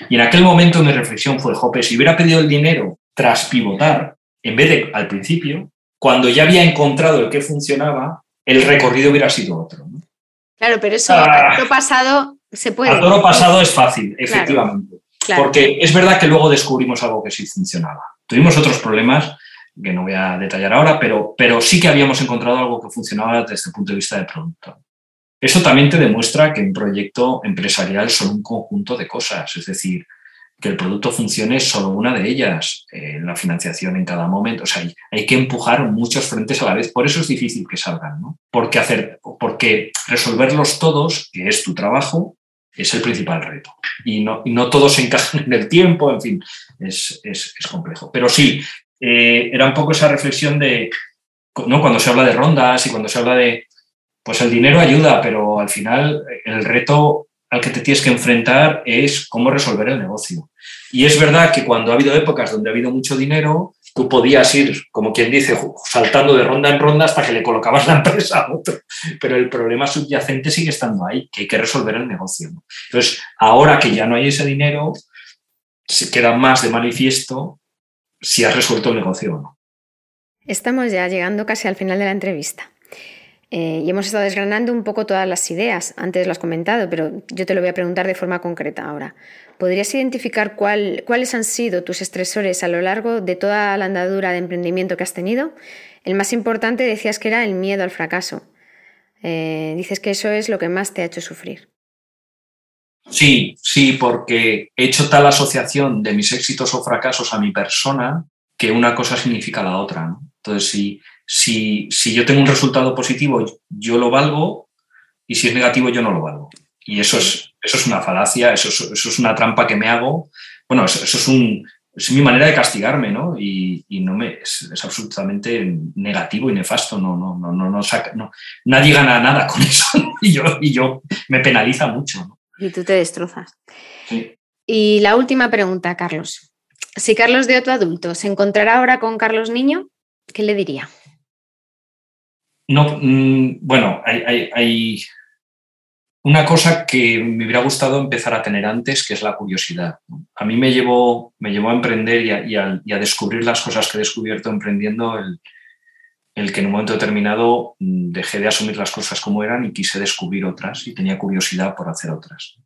Y en aquel momento mi reflexión fue, Jope, si hubiera pedido el dinero tras pivotar, en vez de al principio, cuando ya había encontrado el que funcionaba, el recorrido hubiera sido otro. ¿no? Claro, pero eso ah, a toro pasado se puede. A toro pasado es fácil, efectivamente. Claro, claro. Porque es verdad que luego descubrimos algo que sí funcionaba. Tuvimos otros problemas que no voy a detallar ahora, pero, pero sí que habíamos encontrado algo que funcionaba desde el punto de vista del producto. Eso también te demuestra que un proyecto empresarial son un conjunto de cosas, es decir, que el producto funcione es solo una de ellas, eh, la financiación en cada momento. O sea, hay, hay, que empujar muchos frentes a la vez. Por eso es difícil que salgan, ¿no? Porque, hacer, porque resolverlos todos, que es tu trabajo, es el principal reto. Y no, no todos se encajan en el tiempo, en fin, es, es, es complejo. Pero sí, eh, era un poco esa reflexión de, ¿no? Cuando se habla de rondas y cuando se habla de, pues el dinero ayuda, pero al final el reto al que te tienes que enfrentar es cómo resolver el negocio. Y es verdad que cuando ha habido épocas donde ha habido mucho dinero, tú podías ir, como quien dice, saltando de ronda en ronda hasta que le colocabas la *laughs* empresa a otro. Pero el problema subyacente sigue estando ahí, que hay que resolver el negocio. Entonces, ahora que ya no hay ese dinero, se queda más de manifiesto si has resuelto el negocio o no. Estamos ya llegando casi al final de la entrevista. Eh, y hemos estado desgranando un poco todas las ideas, antes lo has comentado, pero yo te lo voy a preguntar de forma concreta ahora. ¿Podrías identificar cuál, cuáles han sido tus estresores a lo largo de toda la andadura de emprendimiento que has tenido? El más importante decías que era el miedo al fracaso. Eh, dices que eso es lo que más te ha hecho sufrir. Sí, sí, porque he hecho tal asociación de mis éxitos o fracasos a mi persona que una cosa significa la otra. Entonces, si, si, si yo tengo un resultado positivo, yo lo valgo y si es negativo, yo no lo valgo. Y eso es, eso es una falacia, eso es, eso es una trampa que me hago. Bueno, eso, eso es, un, es mi manera de castigarme, ¿no? Y, y no me, es, es, absolutamente negativo y nefasto. No, no, no, no, no, saca, no, nadie gana nada con *laughs* eso. y, yo, y yo me penaliza mucho. ¿no? Y tú te destrozas. Sí. Y la última pregunta, Carlos. Si Carlos de otro adulto se encontrará ahora con Carlos niño, ¿qué le diría? No, mmm, bueno, hay, una cosa que me hubiera gustado empezar a tener antes, que es la curiosidad. A mí me llevó, me llevó a emprender y a, descubrir las cosas que he descubierto emprendiendo, el, el, que en un momento determinado mm, dejé de asumir las cosas como eran y quise descubrir otras y tenía curiosidad por hacer otras.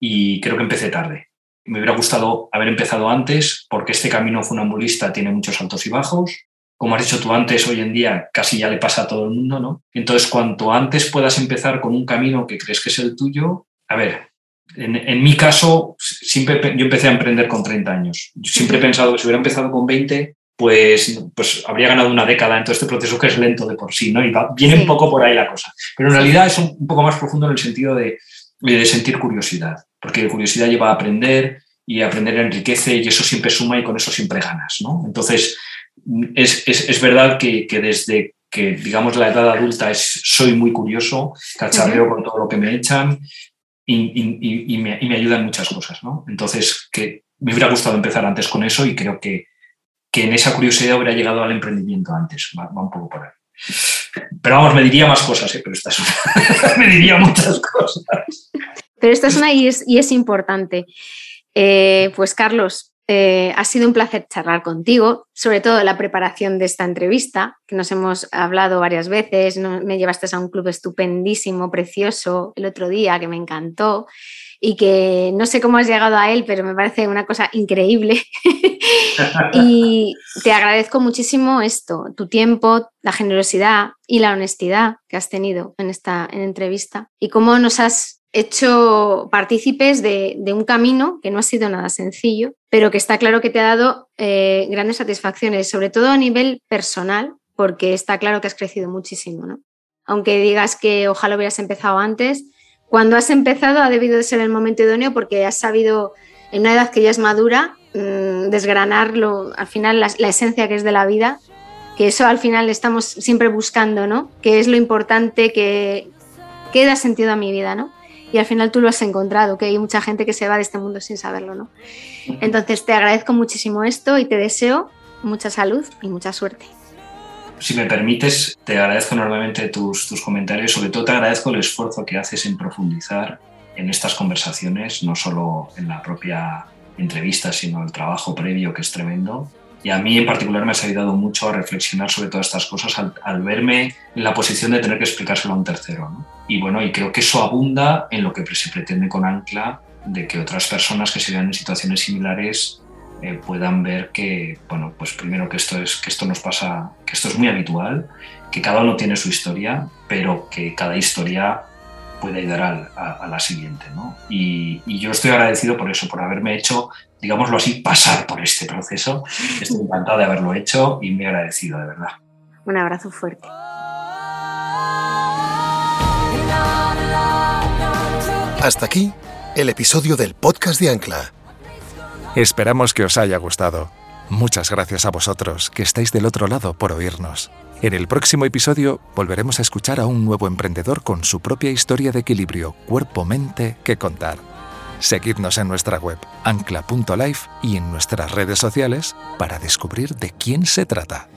Y creo que empecé tarde. Me hubiera gustado haber empezado antes porque este camino funambulista tiene muchos altos y bajos como has dicho tú antes, hoy en día casi ya le pasa a todo el mundo, ¿no? Entonces, cuanto antes puedas empezar con un camino que crees que es el tuyo, a ver, en, en mi caso, siempre yo empecé a emprender con 30 años. Yo siempre he pensado que si hubiera empezado con 20, pues, pues habría ganado una década en todo este proceso que es lento de por sí, ¿no? Y va, viene sí. un poco por ahí la cosa. Pero en realidad es un, un poco más profundo en el sentido de, de sentir curiosidad, porque curiosidad lleva a aprender y aprender enriquece y eso siempre suma y con eso siempre ganas, ¿no? Entonces, es, es, es verdad que, que, desde que, digamos, la edad adulta es, soy muy curioso, cacharreo uh -huh. con todo lo que me echan y, y, y, me, y, me, ayudan muchas cosas, ¿no? Entonces, que me hubiera gustado empezar antes con eso y creo que, que en esa curiosidad hubiera llegado al emprendimiento antes, va, va un poco por ahí. Pero vamos, me diría más cosas, ¿eh? pero esta es una... *laughs* me diría muchas cosas. Pero esta es una y es, y es importante. Eh, pues Carlos, eh, ha sido un placer charlar contigo, sobre todo la preparación de esta entrevista, que nos hemos hablado varias veces. Me llevaste a un club estupendísimo, precioso, el otro día, que me encantó y que no sé cómo has llegado a él, pero me parece una cosa increíble. *laughs* y te agradezco muchísimo esto, tu tiempo, la generosidad y la honestidad que has tenido en esta en entrevista y cómo nos has hecho partícipes de, de, un camino que no ha sido nada sencillo, pero que está claro que te ha dado eh, grandes satisfacciones, sobre todo a nivel personal, porque está claro que has crecido muchísimo, ¿no? Aunque digas que ojalá hubieras empezado antes, cuando has empezado ha debido de ser el momento idóneo porque has sabido en una edad que ya es madura mm, desgranarlo, al final la, la, esencia que es de la vida, que eso al final estamos siempre buscando, ¿no? Que es lo importante que, que da sentido a mi vida, ¿no? Y al final tú lo has encontrado, que hay mucha gente que se va de este mundo sin saberlo, ¿no? Entonces te agradezco muchísimo esto y te deseo mucha salud y mucha suerte. Si me permites, te agradezco enormemente tus, tus comentarios, sobre todo te agradezco el esfuerzo que haces en profundizar en estas conversaciones, no solo en la propia entrevista, sino el trabajo previo que es tremendo. Y a mí en particular me ha ayudado mucho a reflexionar sobre todas estas cosas al, verme en la posición de tener que explicárselo a un tercero. Y bueno, y creo que eso abunda en lo que se pretende con Ancla, de que otras personas que se vean en situaciones similares eh, puedan ver que, bueno, pues primero que esto, es, que esto nos pasa, que esto es muy habitual, que cada uno tiene su historia, pero que cada historia puede ayudar a, la siguiente. ¿no? Y, yo estoy agradecido por eso, por haberme hecho, digámoslo así, pasar por este proceso. Estoy encantado de haberlo hecho y muy agradecido, de verdad. Un abrazo fuerte. Hasta aquí el episodio del podcast de Ancla. Esperamos que os haya gustado. Muchas gracias a vosotros que estáis del otro lado por oírnos. En el próximo episodio volveremos a escuchar a un nuevo emprendedor con su propia historia de equilibrio cuerpo-mente que contar. Seguidnos en nuestra web ancla.life y en nuestras redes sociales para descubrir de quién se trata.